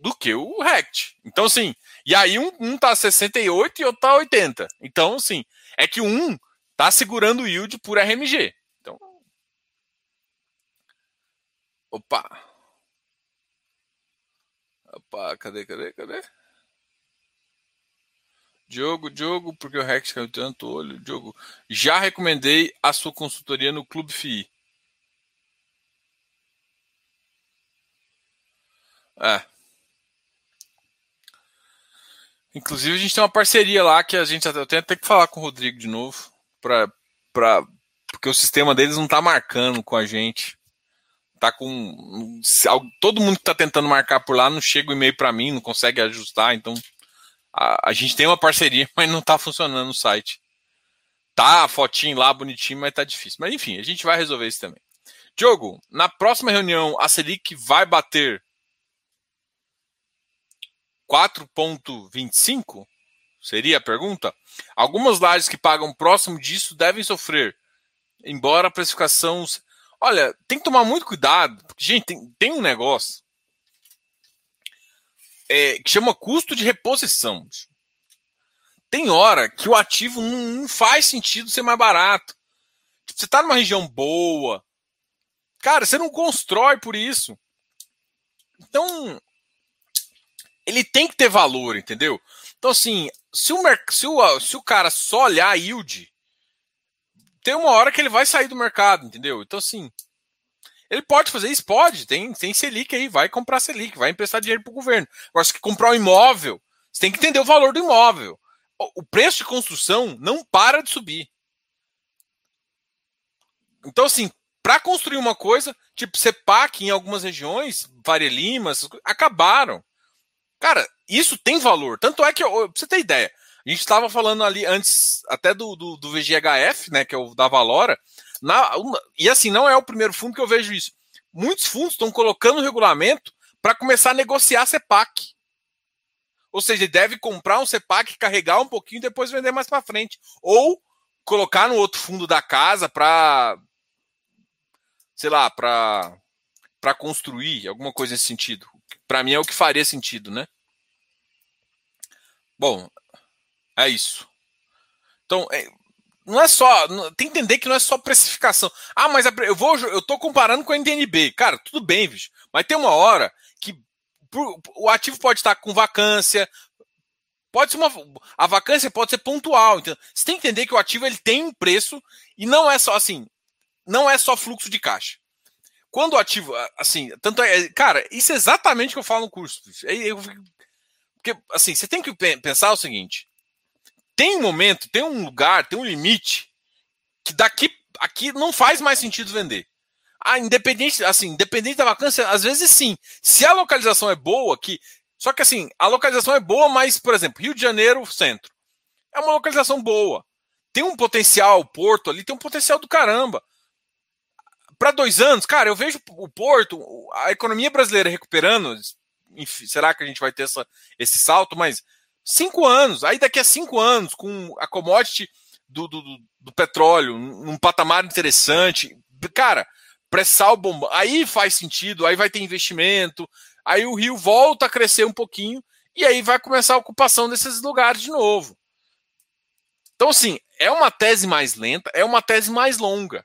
[SPEAKER 1] do que o Rect. Então, assim, e aí um, um tá 68 e outro tá 80. Então, assim, é que um tá segurando o yield por RMG. Então. Opa! Opa, cadê, cadê, cadê? Diogo, Diogo, porque o Rex caiu tanto olho. Diogo, já recomendei a sua consultoria no Clube FI. É. Inclusive, a gente tem uma parceria lá que a gente eu tenho até que falar com o Rodrigo de novo, pra, pra, porque o sistema deles não tá marcando com a gente tá com. Todo mundo que tá tentando marcar por lá não chega o e-mail para mim, não consegue ajustar. Então a, a, gente tem uma parceria, mas não tá funcionando o site. Tá a fotinho lá bonitinho, mas tá difícil. Mas enfim, a gente vai resolver isso também. Diogo, na próxima reunião a Selic vai bater 4,25? Seria a pergunta? Algumas lajes que pagam próximo disso devem sofrer, embora a precificação Olha, tem que tomar muito cuidado, porque, gente, tem, tem um negócio é, que chama custo de reposição. Tem hora que o ativo não, não faz sentido ser mais barato. Tipo, você está numa região boa, Cara, você não constrói por isso. Então, ele tem que ter valor, entendeu? Então, assim, se o, se o, se o cara só olhar a yield, tem uma hora que ele vai sair do mercado, entendeu? Então, assim, ele pode fazer isso? Pode. Tem, tem Selic aí, vai comprar Selic, vai emprestar dinheiro para o governo. Agora, se comprar um imóvel, você tem que entender o valor do imóvel. O preço de construção não para de subir. Então, assim, para construir uma coisa, tipo CEPAC em algumas regiões, Faria Lima, acabaram. Cara, isso tem valor. Tanto é que, pra você ter ideia, a gente estava falando ali antes, até do, do, do, VGHF, né, que é o da Valora. Na, e assim, não é o primeiro fundo que eu vejo isso. Muitos fundos estão colocando regulamento para começar a negociar CEPAC. Ou seja, deve comprar um CEPAC, carregar um pouquinho e depois vender mais para frente. Ou colocar no outro fundo da casa para sei lá, para construir alguma coisa nesse sentido. Para mim é o que faria sentido, né? Bom, é isso. Então, é, não é só, tem que entender que não é só precificação. Ah, mas eu vou, eu tô comparando com a NTNB. Cara, tudo bem, bicho. Mas tem uma hora que o ativo pode estar com vacância, pode ser uma a vacância pode ser pontual. Então, você tem que entender que o ativo ele tem um preço e não é só assim, não é só fluxo de caixa. Quando ativo, assim, tanto é, cara, isso é exatamente o que eu falo no curso. Eu, porque, assim, você tem que pensar o seguinte: tem um momento, tem um lugar, tem um limite que daqui aqui não faz mais sentido vender. Ah, independente, assim, independente da vacância, às vezes sim. Se a localização é boa, que só que assim, a localização é boa, mas por exemplo, Rio de Janeiro, centro, é uma localização boa. Tem um potencial, Porto ali tem um potencial do caramba para dois anos, cara, eu vejo o Porto, a economia brasileira recuperando. Enfim, será que a gente vai ter essa, esse salto? Mas cinco anos, aí daqui a cinco anos, com a commodity do, do, do petróleo num patamar interessante, cara, pré-sal bomba, aí faz sentido, aí vai ter investimento, aí o Rio volta a crescer um pouquinho e aí vai começar a ocupação desses lugares de novo. Então, assim, é uma tese mais lenta, é uma tese mais longa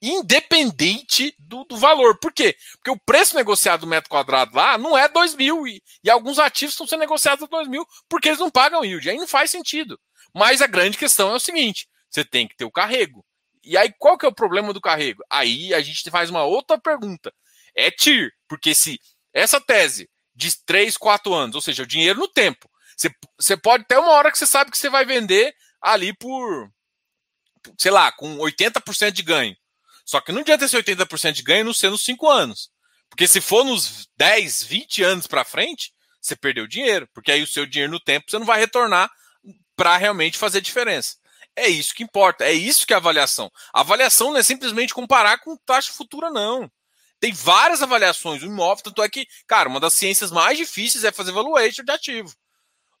[SPEAKER 1] independente do, do, valor. Por quê? Porque o preço negociado do metro quadrado lá não é 2 mil e, e alguns ativos estão sendo negociados a 2 mil porque eles não pagam yield. Aí não faz sentido. Mas a grande questão é o seguinte: você tem que ter o carrego. E aí qual que é o problema do carrego? Aí a gente faz uma outra pergunta. É TIR, porque se essa tese de 3, 4 anos, ou seja, o dinheiro no tempo, você, você pode ter uma hora que você sabe que você vai vender ali por, sei lá, com 80% de ganho. Só que não adianta esse 80% de ganho não ser nos 5 anos. Porque se for nos 10, 20 anos para frente, você perdeu dinheiro. Porque aí o seu dinheiro no tempo você não vai retornar para realmente fazer diferença. É isso que importa. É isso que é avaliação. A avaliação não é simplesmente comparar com taxa futura, não. Tem várias avaliações. O imóvel, tanto é que, cara, uma das ciências mais difíceis é fazer valuation de ativo.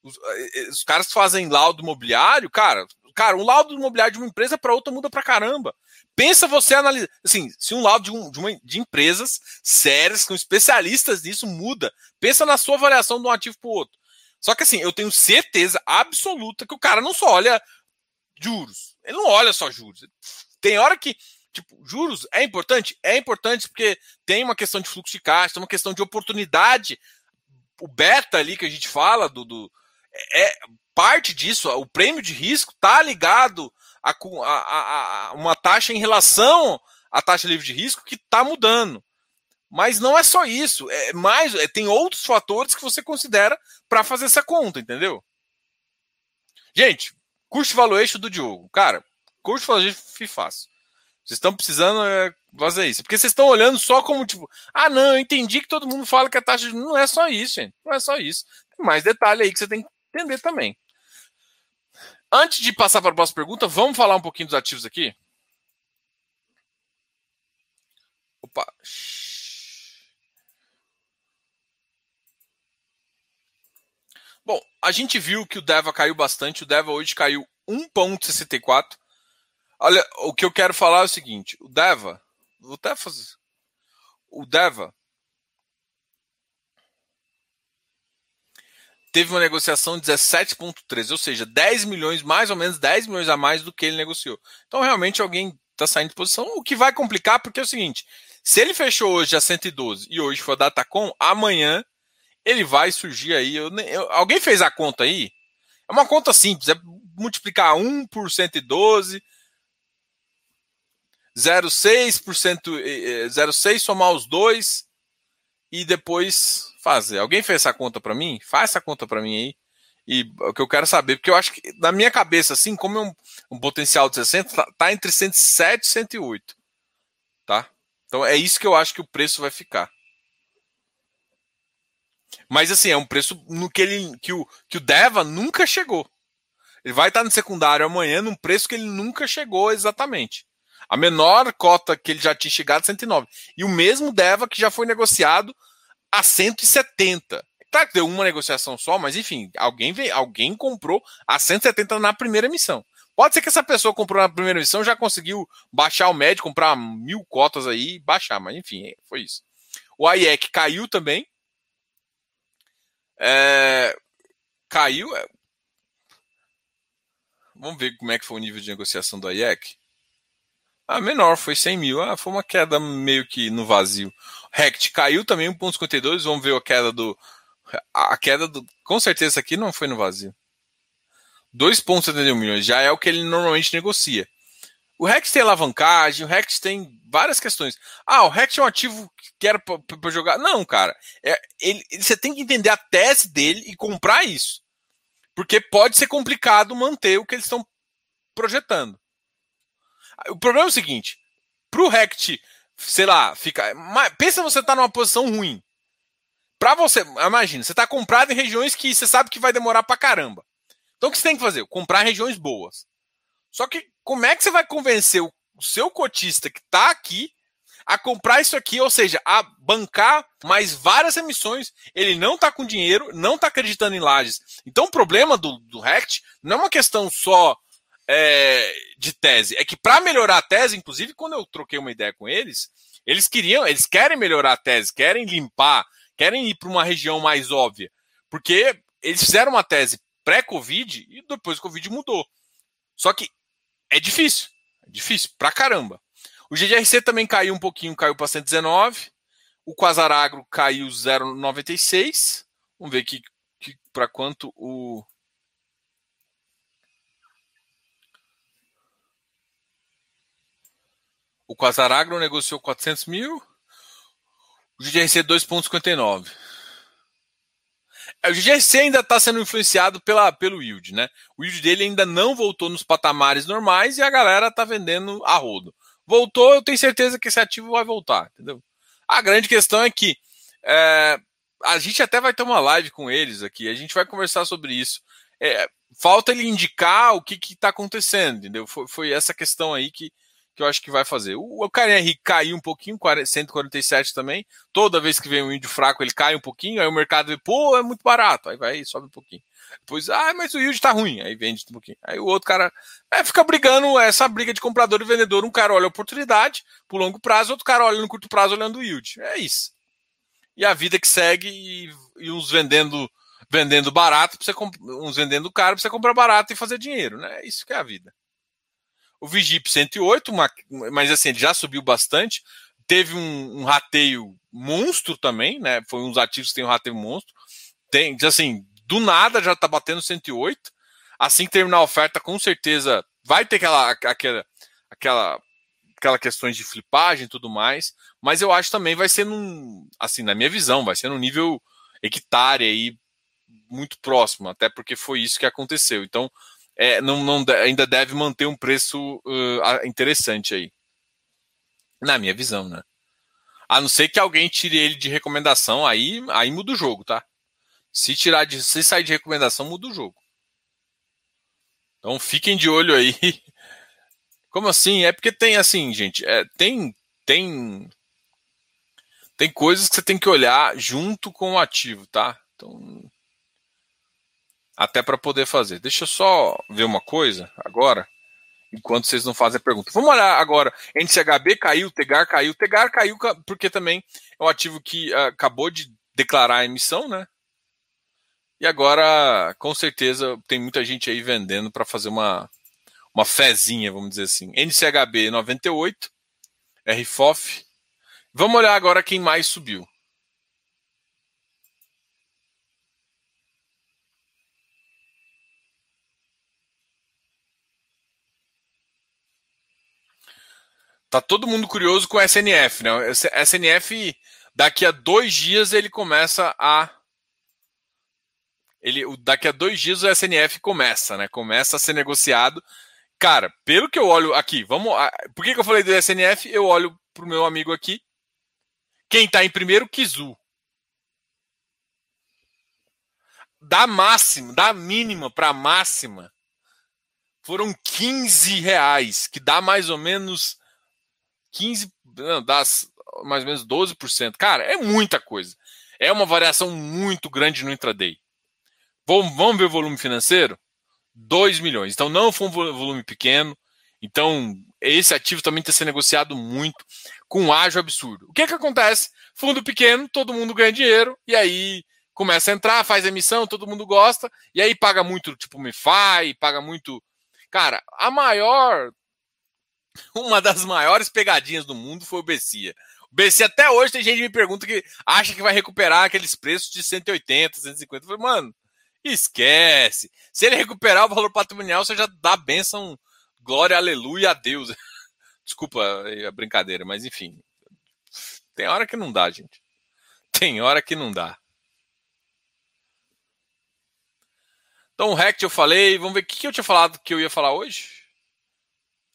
[SPEAKER 1] Os, eh, eh, os caras fazem laudo imobiliário, cara, cara, um laudo imobiliário de uma empresa para outra muda para caramba. Pensa você analisar. Assim, se um lado de, um, de, uma, de empresas sérias, com especialistas nisso, muda. Pensa na sua avaliação de um ativo para o outro. Só que assim, eu tenho certeza absoluta que o cara não só olha juros. Ele não olha só juros. Tem hora que, tipo, juros é importante? É importante porque tem uma questão de fluxo de caixa, tem uma questão de oportunidade. O beta ali que a gente fala do, do é parte disso, o prêmio de risco tá ligado a, a, a, uma taxa em relação à taxa livre de risco que está mudando. Mas não é só isso, é mais, é, tem outros fatores que você considera para fazer essa conta, entendeu? Gente, custo valuation do Diogo. Cara, custo valuation fácil. Vocês estão precisando é, fazer isso. Porque vocês estão olhando só como tipo, ah, não, eu entendi que todo mundo fala que a taxa. Não é só isso, gente. Não é só isso. Tem mais detalhe aí que você tem que entender também. Antes de passar para a próxima pergunta, vamos falar um pouquinho dos ativos aqui? Opa. Bom, a gente viu que o Deva caiu bastante. O Deva hoje caiu 1,64. Olha, o que eu quero falar é o seguinte: o Deva, vou até fazer. O Deva teve uma negociação de 17,13, ou seja, 10 milhões, mais ou menos 10 milhões a mais do que ele negociou. Então, realmente, alguém tá saindo de posição, o que vai complicar, porque é o seguinte: se ele fechou hoje a 112 e hoje foi a Datacom, amanhã ele vai surgir aí. Eu, eu, alguém fez a conta aí? É uma conta simples, é multiplicar 1 por 112, 0,6%, 0,6 somar os dois e depois fazer. Alguém fez essa conta para mim? Faz essa conta para mim aí. E o que eu quero saber, porque eu acho que na minha cabeça, assim, como é um, um potencial de 60, tá, tá, entre 107 e 108. Tá? Então é isso que eu acho que o preço vai ficar. Mas assim, é um preço no que ele que o, que o Deva nunca chegou. Ele vai estar no secundário amanhã num preço que ele nunca chegou exatamente. A menor cota que ele já tinha chegado 109. E o mesmo Deva que já foi negociado a 170. Tá, deu uma negociação só, mas enfim, alguém veio, alguém comprou a 170 na primeira emissão. Pode ser que essa pessoa comprou na primeira emissão já conseguiu baixar o médio, comprar mil cotas aí e baixar, mas enfim, foi isso. O IEC caiu também. É, caiu. É, vamos ver como é que foi o nível de negociação do IEC. Ah, menor, foi 100 mil. Ah, foi uma queda meio que no vazio. Rect caiu também 1,52. Vamos ver a queda do. A queda do. Com certeza aqui não foi no vazio. 2,71 milhões já é o que ele normalmente negocia. O Rex tem alavancagem, o Rex tem várias questões. Ah, o Rex é um ativo que era para jogar. Não, cara. É, ele, você tem que entender a tese dele e comprar isso. Porque pode ser complicado manter o que eles estão projetando. O problema é o seguinte: pro Rect, sei lá, fica. Pensa você tá numa posição ruim. Para você, imagina, você tá comprado em regiões que você sabe que vai demorar pra caramba. Então o que você tem que fazer? Comprar regiões boas. Só que como é que você vai convencer o seu cotista que tá aqui a comprar isso aqui, ou seja, a bancar mais várias emissões. Ele não está com dinheiro, não está acreditando em lajes. Então o problema do, do Rect não é uma questão só é, de tese. É que para melhorar a tese, inclusive, quando eu troquei uma ideia com eles, eles queriam, eles querem melhorar a tese, querem limpar, querem ir para uma região mais óbvia. Porque eles fizeram uma tese pré-Covid e depois o Covid mudou. Só que é difícil. É difícil pra caramba. O GGRC também caiu um pouquinho, caiu para 119. O Quasaragro caiu 0,96. Vamos ver aqui que, para quanto o O Quasaragro negociou 400 mil. O GGRC 2,59. É, o GGRC ainda está sendo influenciado pela, pelo yield, né? O yield dele ainda não voltou nos patamares normais e a galera está vendendo a rodo. Voltou, eu tenho certeza que esse ativo vai voltar, entendeu? A grande questão é que é, a gente até vai ter uma live com eles aqui, a gente vai conversar sobre isso. É, falta ele indicar o que está acontecendo, entendeu? Foi, foi essa questão aí que, que eu acho que vai fazer. O, o KNR caiu um pouquinho, 147 também. Toda vez que vem um índio fraco, ele cai um pouquinho, aí o mercado pô, é muito barato. Aí vai sobe um pouquinho. Depois, ah, mas o yield tá ruim. Aí vende um pouquinho. Aí o outro cara é, fica brigando essa briga de comprador e vendedor. Um cara olha a oportunidade pro longo prazo, outro cara olha no curto prazo olhando o yield. É isso. E a vida que segue e, e uns vendendo vendendo barato, pra você uns vendendo caro para você comprar barato e fazer dinheiro, né? É isso que é a vida. O Vigip 108, uma, mas assim, ele já subiu bastante. Teve um, um rateio monstro também, né? Foi uns ativos que tem um rateio monstro. Tem, assim, do nada já tá batendo 108. Assim que terminar a oferta, com certeza vai ter aquela, aquela, aquela, aquela questões de flipagem e tudo mais. Mas eu acho também vai ser num, assim, na minha visão, vai ser num nível hectare aí muito próximo, até porque foi isso que aconteceu. Então, é, não, não, ainda deve manter um preço uh, interessante aí. Na minha visão, né? A não ser que alguém tire ele de recomendação, aí, aí muda o jogo, tá? Se tirar de, se sair de recomendação, muda o jogo. Então fiquem de olho aí. Como assim? É porque tem assim, gente, é, tem tem tem coisas que você tem que olhar junto com o ativo, tá? Então até para poder fazer. Deixa eu só ver uma coisa agora, enquanto vocês não fazem a pergunta. Vamos olhar agora. NCHB caiu, Tegar caiu. Tegar caiu porque também é um ativo que uh, acabou de declarar a emissão, né? E agora, com certeza, tem muita gente aí vendendo para fazer uma, uma fezinha, vamos dizer assim. NCHB 98, RFOF. Vamos olhar agora quem mais subiu. Tá todo mundo curioso com o SNF, né? O SNF, daqui a dois dias, ele começa a. Ele, daqui a dois dias o SNF começa, né? Começa a ser negociado. Cara, pelo que eu olho aqui, vamos. Por que, que eu falei do SNF? Eu olho pro meu amigo aqui. Quem tá em primeiro, Kizu. Da máxima, da mínima para máxima, foram 15 reais, que dá mais ou menos 15, não, dá mais ou menos 12%. Cara, é muita coisa. É uma variação muito grande no intraday. Vamos, vamos ver o volume financeiro? 2 milhões. Então não foi um volume pequeno. Então esse ativo também está sendo negociado muito com um ágio absurdo. O que, que acontece? Fundo pequeno, todo mundo ganha dinheiro e aí começa a entrar, faz emissão, todo mundo gosta e aí paga muito, tipo MeFi, paga muito. Cara, a maior, uma das maiores pegadinhas do mundo foi o Bessia. O Bessia até hoje tem gente que me pergunta que acha que vai recuperar aqueles preços de 180, 150. Eu falei, mano, Esquece. Se ele recuperar o valor patrimonial, você já dá bênção, glória, aleluia a Deus. Desculpa a brincadeira, mas enfim. Tem hora que não dá, gente. Tem hora que não dá. Então, o Rect eu falei. Vamos ver o que eu tinha falado que eu ia falar hoje.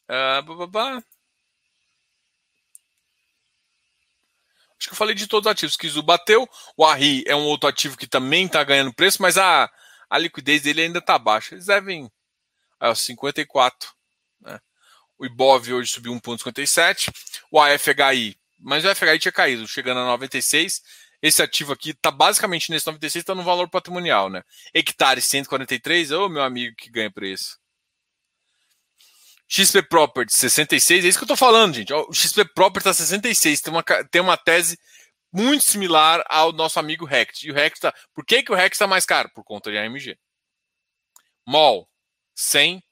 [SPEAKER 1] Uh, Acho que eu falei de todos os ativos. Kizu bateu. O Arri é um outro ativo que também está ganhando preço, mas a, a liquidez dele ainda está baixa. Eles devem. É, 54. Né? O Ibov hoje subiu 1,57. O AFHI. Mas o FHI tinha caído, chegando a 96. Esse ativo aqui está basicamente nesse 96, está no valor patrimonial, né? Hectare 143, ô meu amigo que ganha preço. XP Property 66, é isso que eu tô falando, gente. O XP Property tá 66, tem uma, tem uma tese muito similar ao nosso amigo Rect. E o Rect tá. Por que, que o Rect está mais caro? Por conta de AMG. MOL 100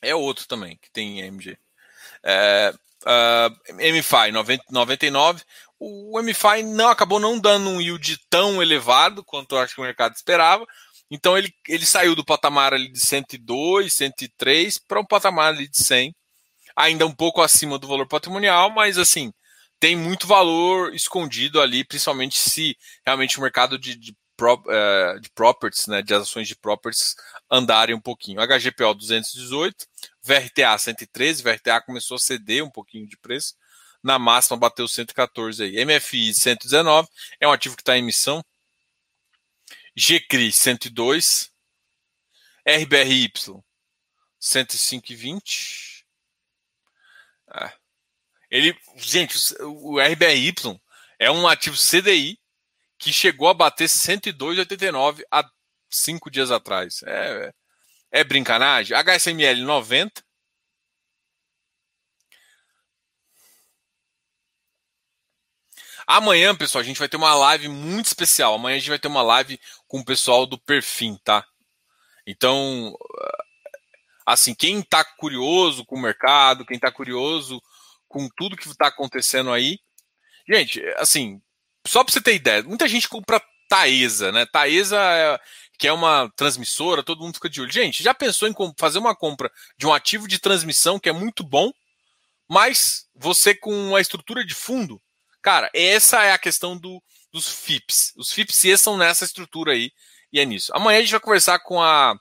[SPEAKER 1] é outro também que tem AMG. É, uh, MFI 90, 99. O MFI não acabou não dando um yield tão elevado quanto eu acho que o mercado esperava, então ele, ele saiu do patamar ali de 102, 103 para um patamar ali de 100, ainda um pouco acima do valor patrimonial, mas assim, tem muito valor escondido ali, principalmente se realmente o mercado de, de, pro, uh, de properties, né, de ações de properties andarem um pouquinho. HGPO 218, VRTA 113, VRTA começou a ceder um pouquinho de preço, na máxima bateu 114 aí. MFI 119, é um ativo que está em emissão, GCRI 102, RBRY 105,20. Ah. Ele, gente, o RBRY é um ativo CDI que chegou a bater 102,89 há cinco dias atrás. É, é brincanagem. HSML 90. Amanhã, pessoal, a gente vai ter uma live muito especial. Amanhã a gente vai ter uma live com o pessoal do Perfim, tá? Então, assim, quem está curioso com o mercado, quem está curioso com tudo que está acontecendo aí, gente, assim, só para você ter ideia, muita gente compra Taesa, né? Taesa é, que é uma transmissora, todo mundo fica de olho. Gente, já pensou em fazer uma compra de um ativo de transmissão que é muito bom, mas você com uma estrutura de fundo Cara, essa é a questão do, dos FIPS. Os FIPS estão nessa estrutura aí e é nisso. Amanhã a gente vai conversar com a,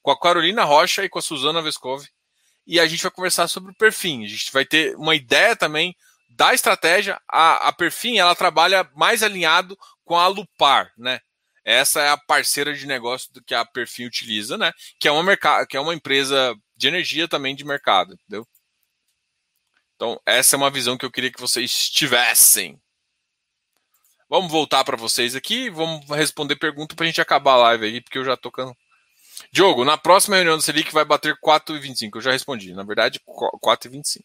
[SPEAKER 1] com a Carolina Rocha e com a Suzana Vescov e a gente vai conversar sobre o Perfim. A gente vai ter uma ideia também da estratégia. A, a Perfim ela trabalha mais alinhado com a Lupar, né? Essa é a parceira de negócio que a Perfim utiliza, né? Que é uma, que é uma empresa de energia também de mercado, entendeu? Então, essa é uma visão que eu queria que vocês tivessem. Vamos voltar para vocês aqui, vamos responder pergunta para a gente acabar a live aí, porque eu já tô can... Diogo, na próxima reunião do Selic vai bater 4,25. Eu já respondi, na verdade, 4,25.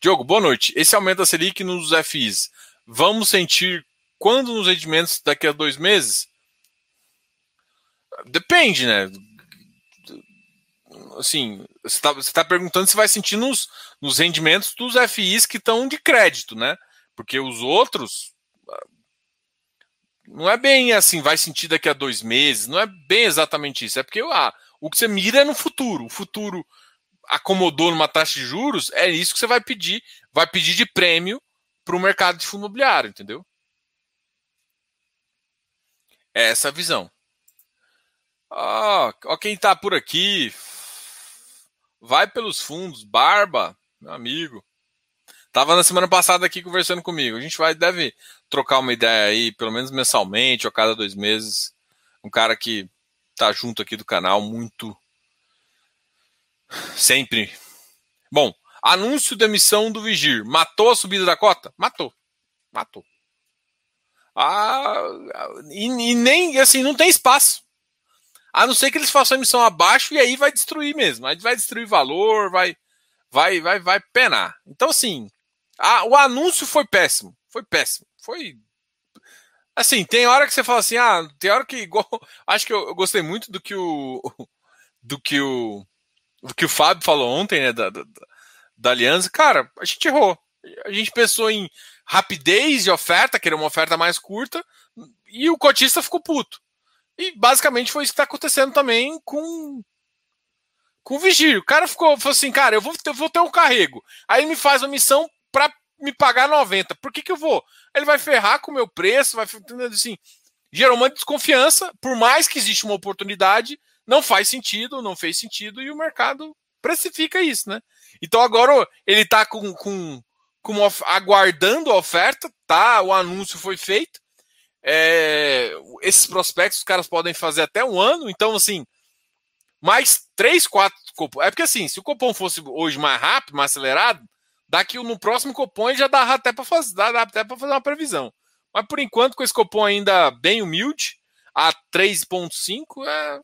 [SPEAKER 1] Diogo, boa noite. Esse aumento da Selic nos FIs, vamos sentir quando nos rendimentos daqui a dois meses? Depende, né? Assim, você está tá perguntando se vai sentir nos, nos rendimentos dos FIs que estão de crédito, né? Porque os outros não é bem assim, vai sentir daqui a dois meses, não é bem exatamente isso. É porque ah, o que você mira é no futuro. O futuro acomodou numa taxa de juros, é isso que você vai pedir, vai pedir de prêmio para o mercado de fundo imobiliário, entendeu? É essa a visão. Ó, ó quem está por aqui. Vai pelos fundos, Barba, meu amigo. Tava na semana passada aqui conversando comigo. A gente vai deve trocar uma ideia aí, pelo menos mensalmente ou cada dois meses. Um cara que tá junto aqui do canal, muito sempre. Bom, anúncio de emissão do Vigir. Matou a subida da cota? Matou. Matou. Ah, e, e nem assim, não tem espaço. A não ser que eles façam a emissão abaixo e aí vai destruir mesmo. Aí vai destruir valor, vai vai vai vai penar. Então assim, a, o anúncio foi péssimo, foi péssimo. Foi assim, tem hora que você fala assim, ah, tem hora que igual, acho que eu, eu gostei muito do que o do que o do que o Fábio falou ontem, né, da, da, da aliança. Cara, a gente errou. A gente pensou em rapidez de oferta, que era uma oferta mais curta, e o cotista ficou puto. E basicamente foi isso que está acontecendo também com com o Vigílio. O cara ficou falou assim, cara, eu vou, eu vou ter um carrego. Aí ele me faz uma missão para me pagar 90. Por que, que eu vou? Ele vai ferrar com o meu preço, vai assim, gerou uma desconfiança, por mais que exista uma oportunidade, não faz sentido, não fez sentido, e o mercado precifica isso, né? Então agora ele está com, com, com uma, aguardando a oferta, tá? O anúncio foi feito, é, esses prospectos os caras podem fazer até um ano, então assim, mais três, quatro cupons. É porque assim, se o cupom fosse hoje mais rápido, mais acelerado, daqui no próximo cupom já dá até para fazer, dá até para fazer uma previsão. Mas por enquanto, com esse cupom ainda bem humilde, a 3.5 é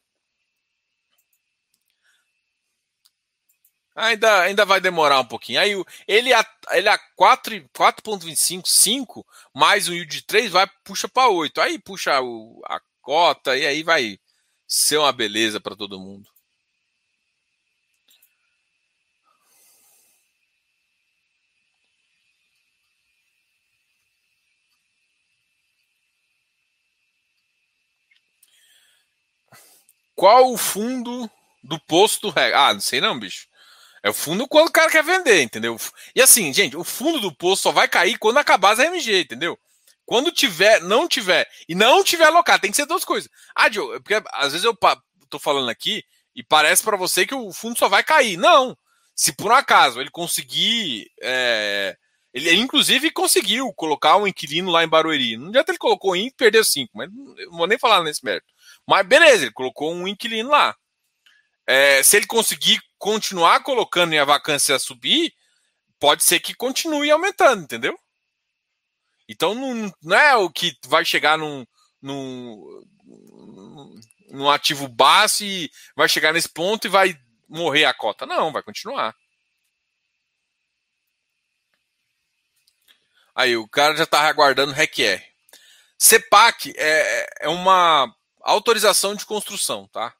[SPEAKER 1] Ainda, ainda vai demorar um pouquinho. Aí ele a, ele a 4,25, 5, mais um yield de 3, vai, puxa para 8. Aí puxa o, a cota e aí vai ser uma beleza para todo mundo. Qual o fundo do posto? Ah, não sei não, bicho. É o fundo quando o cara quer vender, entendeu? E assim, gente, o fundo do poço só vai cair quando acabar as RMG, entendeu? Quando tiver, não tiver, e não tiver alocado, tem que ser duas coisas. Ah, Diogo, porque às vezes eu tô falando aqui e parece para você que o fundo só vai cair. Não. Se por um acaso ele conseguir. É, ele inclusive conseguiu colocar um inquilino lá em Barueri. Não adianta ele colocou um e perdeu cinco, mas não vou nem falar nesse mérito. Mas beleza, ele colocou um inquilino lá. É, se ele conseguir continuar colocando e a vacância subir, pode ser que continue aumentando, entendeu? Então não, não é o que vai chegar num, num, num ativo baixo e vai chegar nesse ponto e vai morrer a cota. Não, vai continuar. Aí, o cara já está aguardando requer. CEPAC é, é uma autorização de construção, tá?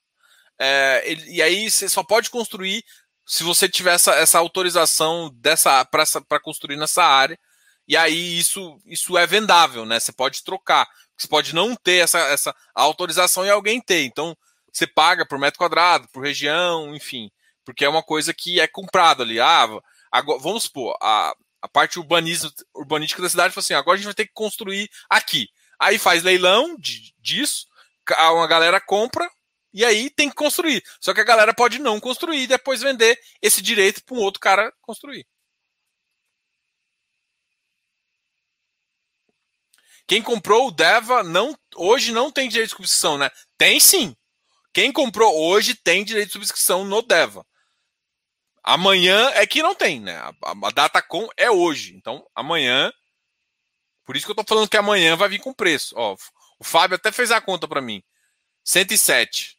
[SPEAKER 1] É, e aí você só pode construir se você tiver essa, essa autorização dessa para construir nessa área. E aí isso, isso é vendável, né? Você pode trocar. Você pode não ter essa, essa autorização e alguém ter. Então você paga por metro quadrado, por região, enfim. Porque é uma coisa que é comprada ali. Ah, agora, vamos supor, a, a parte urbanística da cidade fala assim: agora a gente vai ter que construir aqui. Aí faz leilão de, disso, uma galera compra, e aí tem que construir. Só que a galera pode não construir e depois vender esse direito para um outro cara construir. Quem comprou o Deva não, hoje não tem direito de subscrição, né? Tem sim. Quem comprou hoje tem direito de subscrição no Deva. Amanhã é que não tem, né? A, a, data com é hoje. Então, amanhã. Por isso que eu tô falando que amanhã vai vir com preço. Ó, o Fábio até fez a conta para mim. 107.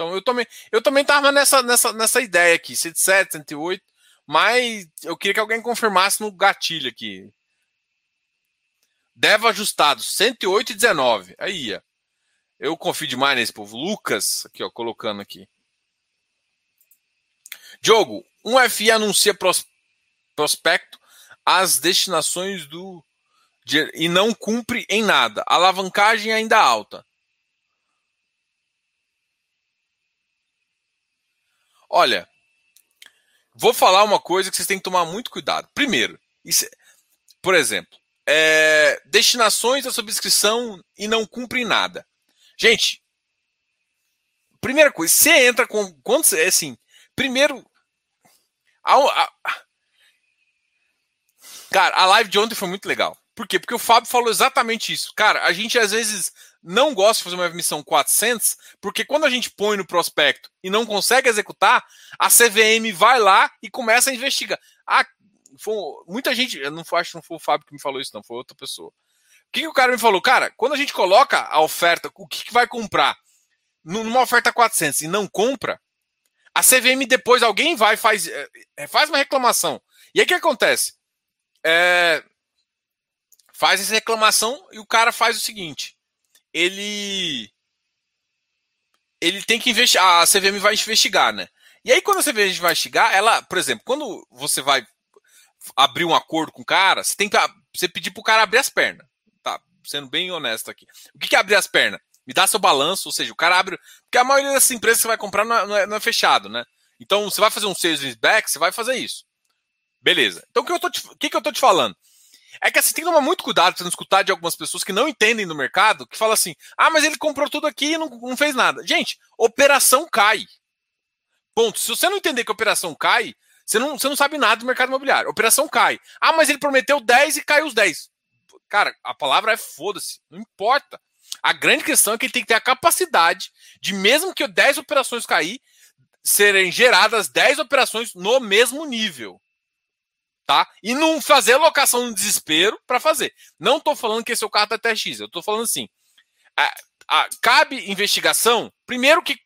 [SPEAKER 1] Então eu também, eu também tava nessa, nessa, nessa ideia aqui, 107, 108, mas eu queria que alguém confirmasse no gatilho aqui. Deva ajustado, 108 e 19. Aí, ó. Eu confio demais nesse povo. Lucas, aqui, ó, colocando aqui. Diogo, um FI anuncia pros, prospecto as destinações do e não cumpre em nada. A alavancagem ainda alta. Olha, vou falar uma coisa que vocês têm que tomar muito cuidado. Primeiro, isso, por exemplo, é, destinações da subscrição e não cumprem nada. Gente, primeira coisa, você entra com. Quando é assim, primeiro. A, a, cara, a live de ontem foi muito legal. Por quê? Porque o Fábio falou exatamente isso. Cara, a gente às vezes não gosta de fazer uma emissão 400, porque quando a gente põe no prospecto e não consegue executar, a CVM vai lá e começa a investigar. Ah, foi, muita gente, eu não acho que não foi o Fábio que me falou isso, não, foi outra pessoa. O que, que o cara me falou? Cara, quando a gente coloca a oferta, o que, que vai comprar numa oferta 400 e não compra, a CVM depois alguém vai faz é, faz uma reclamação. E aí o que acontece? É, faz essa reclamação e o cara faz o seguinte: ele ele tem que investigar, a CVM vai investigar, né? E aí quando a CVM vai investigar, ela, por exemplo, quando você vai abrir um acordo com o cara, você tem que você pedir pro cara abrir as pernas. Tá, sendo bem honesto aqui. O que é abrir as pernas? Me dá seu balanço, ou seja, o cara abre. Porque a maioria dessas empresas que você vai comprar não é, não é, não é fechado, né? Então, você vai fazer um sales back, você vai fazer isso. Beleza. Então, o que eu tô te, que, que eu tô te falando? É que assim, tem que tomar muito cuidado para não escutar de algumas pessoas que não entendem do mercado, que falam assim: ah, mas ele comprou tudo aqui e não, não fez nada. Gente, operação cai. Ponto. Se você não entender que a operação cai, você não, você não sabe nada do mercado imobiliário. Operação cai. Ah, mas ele prometeu 10 e caiu os 10. Cara, a palavra é foda-se. Não importa. A grande questão é que ele tem que ter a capacidade de, mesmo que 10 operações cair, serem geradas 10 operações no mesmo nível tá? E não fazer locação no desespero para fazer. Não estou falando que esse é o carro da TRX, eu estou falando assim. A, a, cabe investigação, primeiro que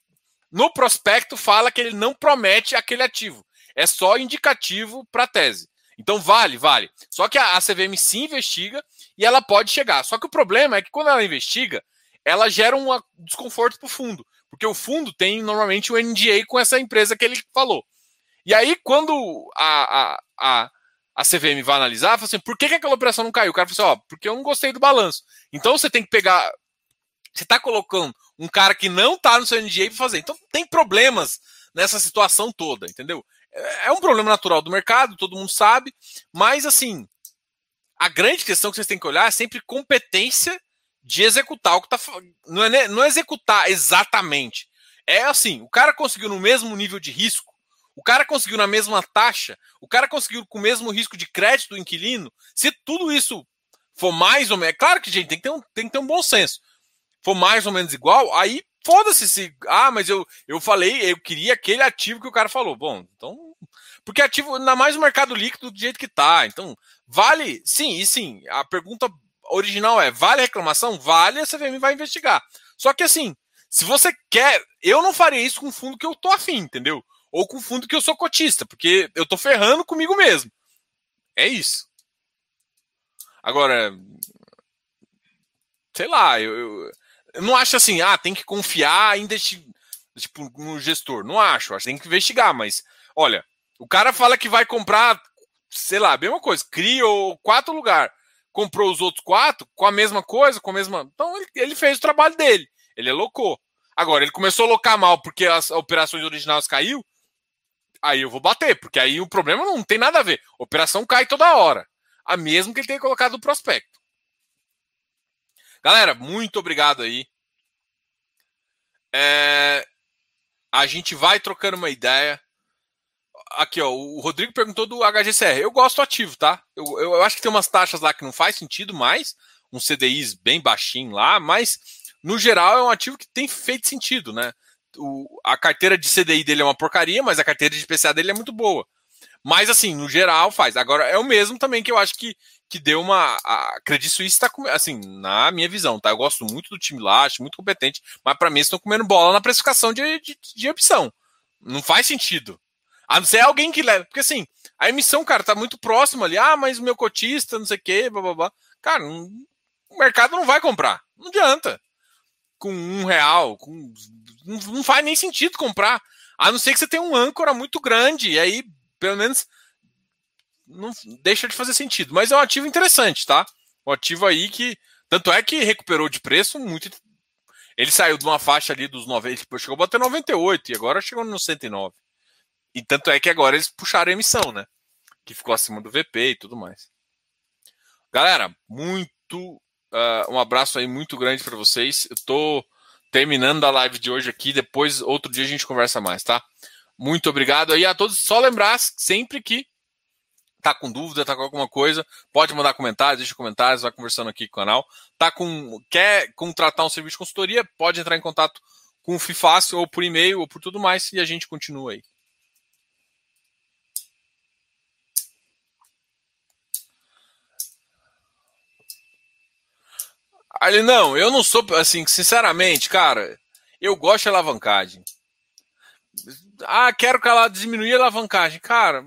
[SPEAKER 1] no prospecto fala que ele não promete aquele ativo. É só indicativo para tese. Então vale, vale. Só que a, a CVM se investiga e ela pode chegar. Só que o problema é que quando ela investiga, ela gera um desconforto para o fundo. Porque o fundo tem normalmente o um NDA com essa empresa que ele falou. E aí, quando a, a, a, a CVM vai analisar, fala assim, por que, que aquela operação não caiu? O cara fala assim, ó, porque eu não gostei do balanço. Então você tem que pegar. Você está colocando um cara que não está no seu NDA para fazer. Então tem problemas nessa situação toda, entendeu? É, é um problema natural do mercado, todo mundo sabe, mas assim, a grande questão que vocês têm que olhar é sempre competência de executar o que está. Não é, não é executar exatamente. É assim, o cara conseguiu no mesmo nível de risco o cara conseguiu na mesma taxa, o cara conseguiu com o mesmo risco de crédito do inquilino. Se tudo isso for mais ou menos. É claro que, gente, tem que ter um, tem que ter um bom senso. For mais ou menos igual, aí foda-se se. Ah, mas eu, eu falei, eu queria aquele ativo que o cara falou. Bom, então. Porque ativo, ainda mais o mercado líquido do jeito que tá. Então, vale. Sim, e sim. A pergunta original é: vale a reclamação? Vale, a CVM vai investigar. Só que assim, se você quer. Eu não faria isso com um fundo que eu tô afim, entendeu? Ou com fundo que eu sou cotista, porque eu tô ferrando comigo mesmo. É isso. Agora, sei lá, eu, eu, eu não acho assim, ah, tem que confiar em tipo, no gestor. Não acho, acho que tem que investigar, mas olha, o cara fala que vai comprar, sei lá, a mesma coisa, criou quatro lugares, comprou os outros quatro com a mesma coisa, com a mesma. Então ele, ele fez o trabalho dele, ele alocou. Agora, ele começou a alocar mal porque as operações originais caiu, aí eu vou bater, porque aí o problema não tem nada a ver. operação cai toda hora. A mesmo que ele tenha colocado no prospecto. Galera, muito obrigado aí. É, a gente vai trocando uma ideia. Aqui, ó, o Rodrigo perguntou do HGCR. Eu gosto ativo, tá? Eu, eu, eu acho que tem umas taxas lá que não faz sentido mais, um CDIs bem baixinho lá, mas no geral é um ativo que tem feito sentido, né? O, a carteira de CDI dele é uma porcaria, mas a carteira de PCA dele é muito boa. Mas, assim, no geral, faz. Agora, é o mesmo também que eu acho que, que deu uma. A Credit Suisse está, assim, na minha visão, tá? Eu gosto muito do time lá, acho muito competente, mas para mim estão comendo bola na precificação de, de, de opção. Não faz sentido. A não ser alguém que leva. Porque, assim, a emissão, cara, tá muito próximo ali. Ah, mas o meu cotista, não sei o quê, blá, blá, blá. Cara, não, o mercado não vai comprar. Não adianta. Com um real, com não, não faz nem sentido comprar. A não ser que você tenha um âncora muito grande, e aí, pelo menos, não deixa de fazer sentido. Mas é um ativo interessante, tá? Um ativo aí que. Tanto é que recuperou de preço muito. Ele saiu de uma faixa ali dos 90, tipo, chegou a bater 98 e agora chegou no 109. E tanto é que agora eles puxaram a emissão, né? Que ficou acima do VP e tudo mais. Galera, muito. Uh, um abraço aí muito grande para vocês. Eu tô terminando a live de hoje aqui. Depois, outro dia, a gente conversa mais, tá? Muito obrigado aí a todos. Só lembrar sempre que tá com dúvida, tá com alguma coisa, pode mandar comentários, deixa comentários, vai conversando aqui com o canal. Tá com quer contratar um serviço de consultoria, pode entrar em contato com o FIFácil ou por e-mail ou por tudo mais e a gente continua aí. Ali, não, eu não sou, assim, sinceramente, cara, eu gosto de alavancagem. Ah, quero que ela diminua a alavancagem. Cara,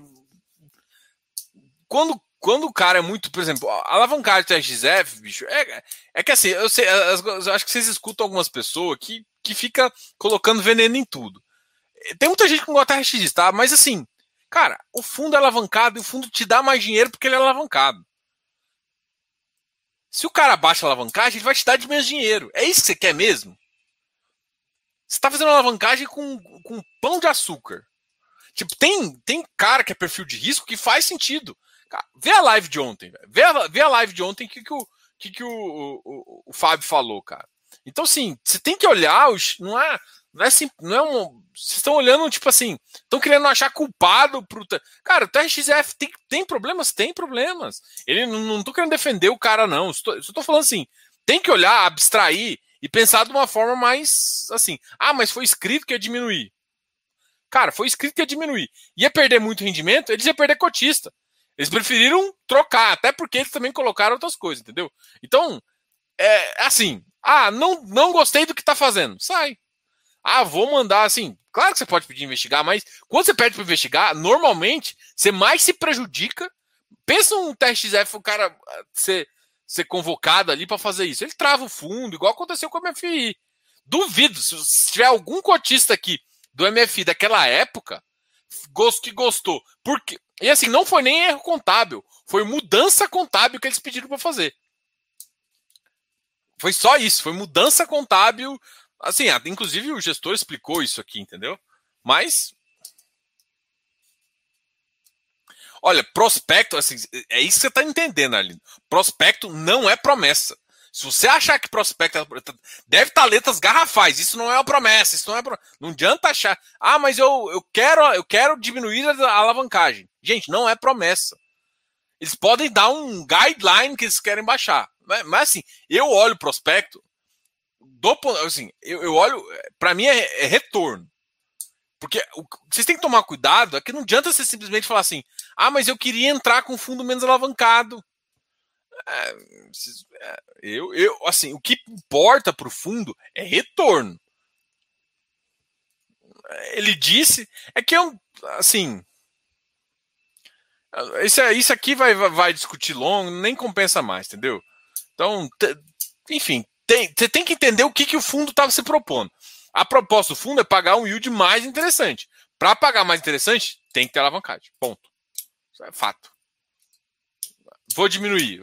[SPEAKER 1] quando, quando o cara é muito, por exemplo, alavancagem do TRXF, bicho, é, é que assim, eu, sei, eu acho que vocês escutam algumas pessoas que, que fica colocando veneno em tudo. Tem muita gente que não gosta de TRX, tá? Mas assim, cara, o fundo é alavancado e o fundo te dá mais dinheiro porque ele é alavancado. Se o cara baixa a alavancagem, ele vai te dar de menos dinheiro. É isso que você quer mesmo? Você está fazendo alavancagem com, com pão de açúcar. Tipo, tem, tem cara que é perfil de risco que faz sentido. Cara, vê a live de ontem. Vê a, vê a live de ontem que, que, o, que, que o, o, o Fábio falou, cara. Então, assim, você tem que olhar, os, não é, não é assim, não é um. Vocês estão olhando, tipo assim, estão querendo achar culpado pro. Cara, o TRXF tem, tem problemas? Tem problemas. Ele não, não tô querendo defender o cara, não. Estou, estou falando assim, tem que olhar, abstrair e pensar de uma forma mais assim. Ah, mas foi escrito que ia diminuir. Cara, foi escrito que ia diminuir. Ia perder muito rendimento, eles iam perder cotista. Eles preferiram trocar, até porque eles também colocaram outras coisas, entendeu? Então, é assim. Ah, não, não gostei do que tá fazendo. Sai. Ah, vou mandar assim. Claro que você pode pedir investigar, mas quando você pede para investigar, normalmente você mais se prejudica. Pensa um TXF, o cara ah, ser, ser convocado ali para fazer isso. Ele trava o fundo, igual aconteceu com a MFI. Duvido, se tiver algum cotista aqui do MFI daquela época, gosto que gostou. Porque, e assim, não foi nem erro contábil, foi mudança contábil que eles pediram para fazer. Foi só isso, foi mudança contábil Assim, inclusive o gestor explicou isso aqui, entendeu? Mas. Olha, prospecto, assim, é isso que você está entendendo ali. Prospecto não é promessa. Se você achar que prospecto é deve estar letras garrafais, isso não é uma promessa, isso não é não adianta achar. Ah, mas eu, eu quero eu quero diminuir a alavancagem. Gente, não é promessa. Eles podem dar um guideline que eles querem baixar. Mas, mas assim, eu olho prospecto, do assim, eu, eu olho, para mim é, é, retorno. Porque o vocês têm que tomar cuidado, é que não adianta você simplesmente falar assim: "Ah, mas eu queria entrar com fundo menos alavancado". É, é eu, eu, assim, o que importa para o fundo é retorno. Ele disse é que eu, assim, isso, isso aqui vai, vai discutir longo, nem compensa mais, entendeu? Então, enfim, tem, você tem que entender o que, que o fundo estava se propondo. A proposta do fundo é pagar um yield mais interessante. Para pagar mais interessante, tem que ter alavancagem. Ponto. Isso é fato. Vou diminuir.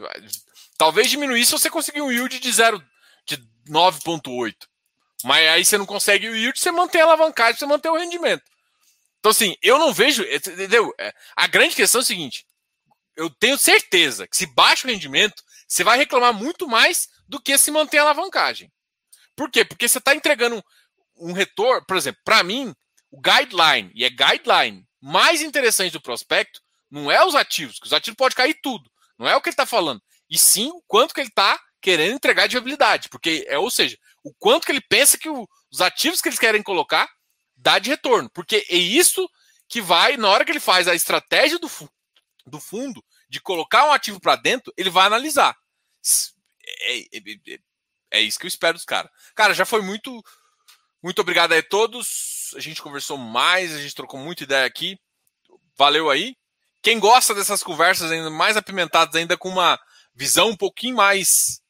[SPEAKER 1] Talvez diminuir se você conseguir um yield de 0 de 9.8. Mas aí você não consegue o yield, você mantém a alavancagem, você mantém o rendimento. Então, assim, eu não vejo. Entendeu? É, a grande questão é o seguinte: eu tenho certeza que se baixa o rendimento, você vai reclamar muito mais do que se manter a alavancagem. Por quê? Porque você está entregando um, retorno, por exemplo, para mim, o guideline, e é guideline mais interessante do prospecto, não é os ativos, que os ativos pode cair tudo. Não é o que ele está falando. E sim o quanto que ele está querendo entregar de viabilidade. Porque, é, ou seja, o quanto que ele pensa que o, os ativos que eles querem colocar dá de retorno. Porque é isso que vai, na hora que ele faz a estratégia do, do fundo, de colocar um ativo para dentro, ele vai analisar. É, é, é, é, isso que eu espero dos caras. Cara, já foi muito. Muito obrigado aí a todos. A gente conversou mais, a gente trocou muita ideia aqui. Valeu aí. Quem gosta dessas conversas ainda mais apimentadas, ainda com uma visão um pouquinho mais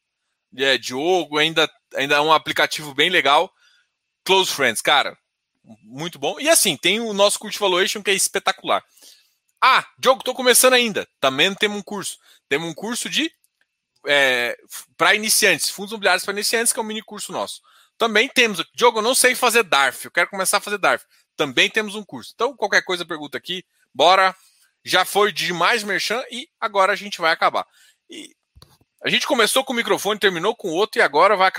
[SPEAKER 1] é, de jogo, ainda, ainda é um aplicativo bem legal. Close Friends, cara. Muito bom. E assim, tem o nosso Cult Valuation que é espetacular. Ah, Diogo, estou começando ainda. Também temos um curso. Temos um curso de é, para iniciantes, fundos imobiliários para iniciantes, que é um mini curso nosso. Também temos. Diogo, eu não sei fazer DARF, eu quero começar a fazer DARF. Também temos um curso. Então, qualquer coisa, pergunta aqui. Bora. Já foi demais merchan e agora a gente vai acabar. E a gente começou com o microfone, terminou com outro e agora vai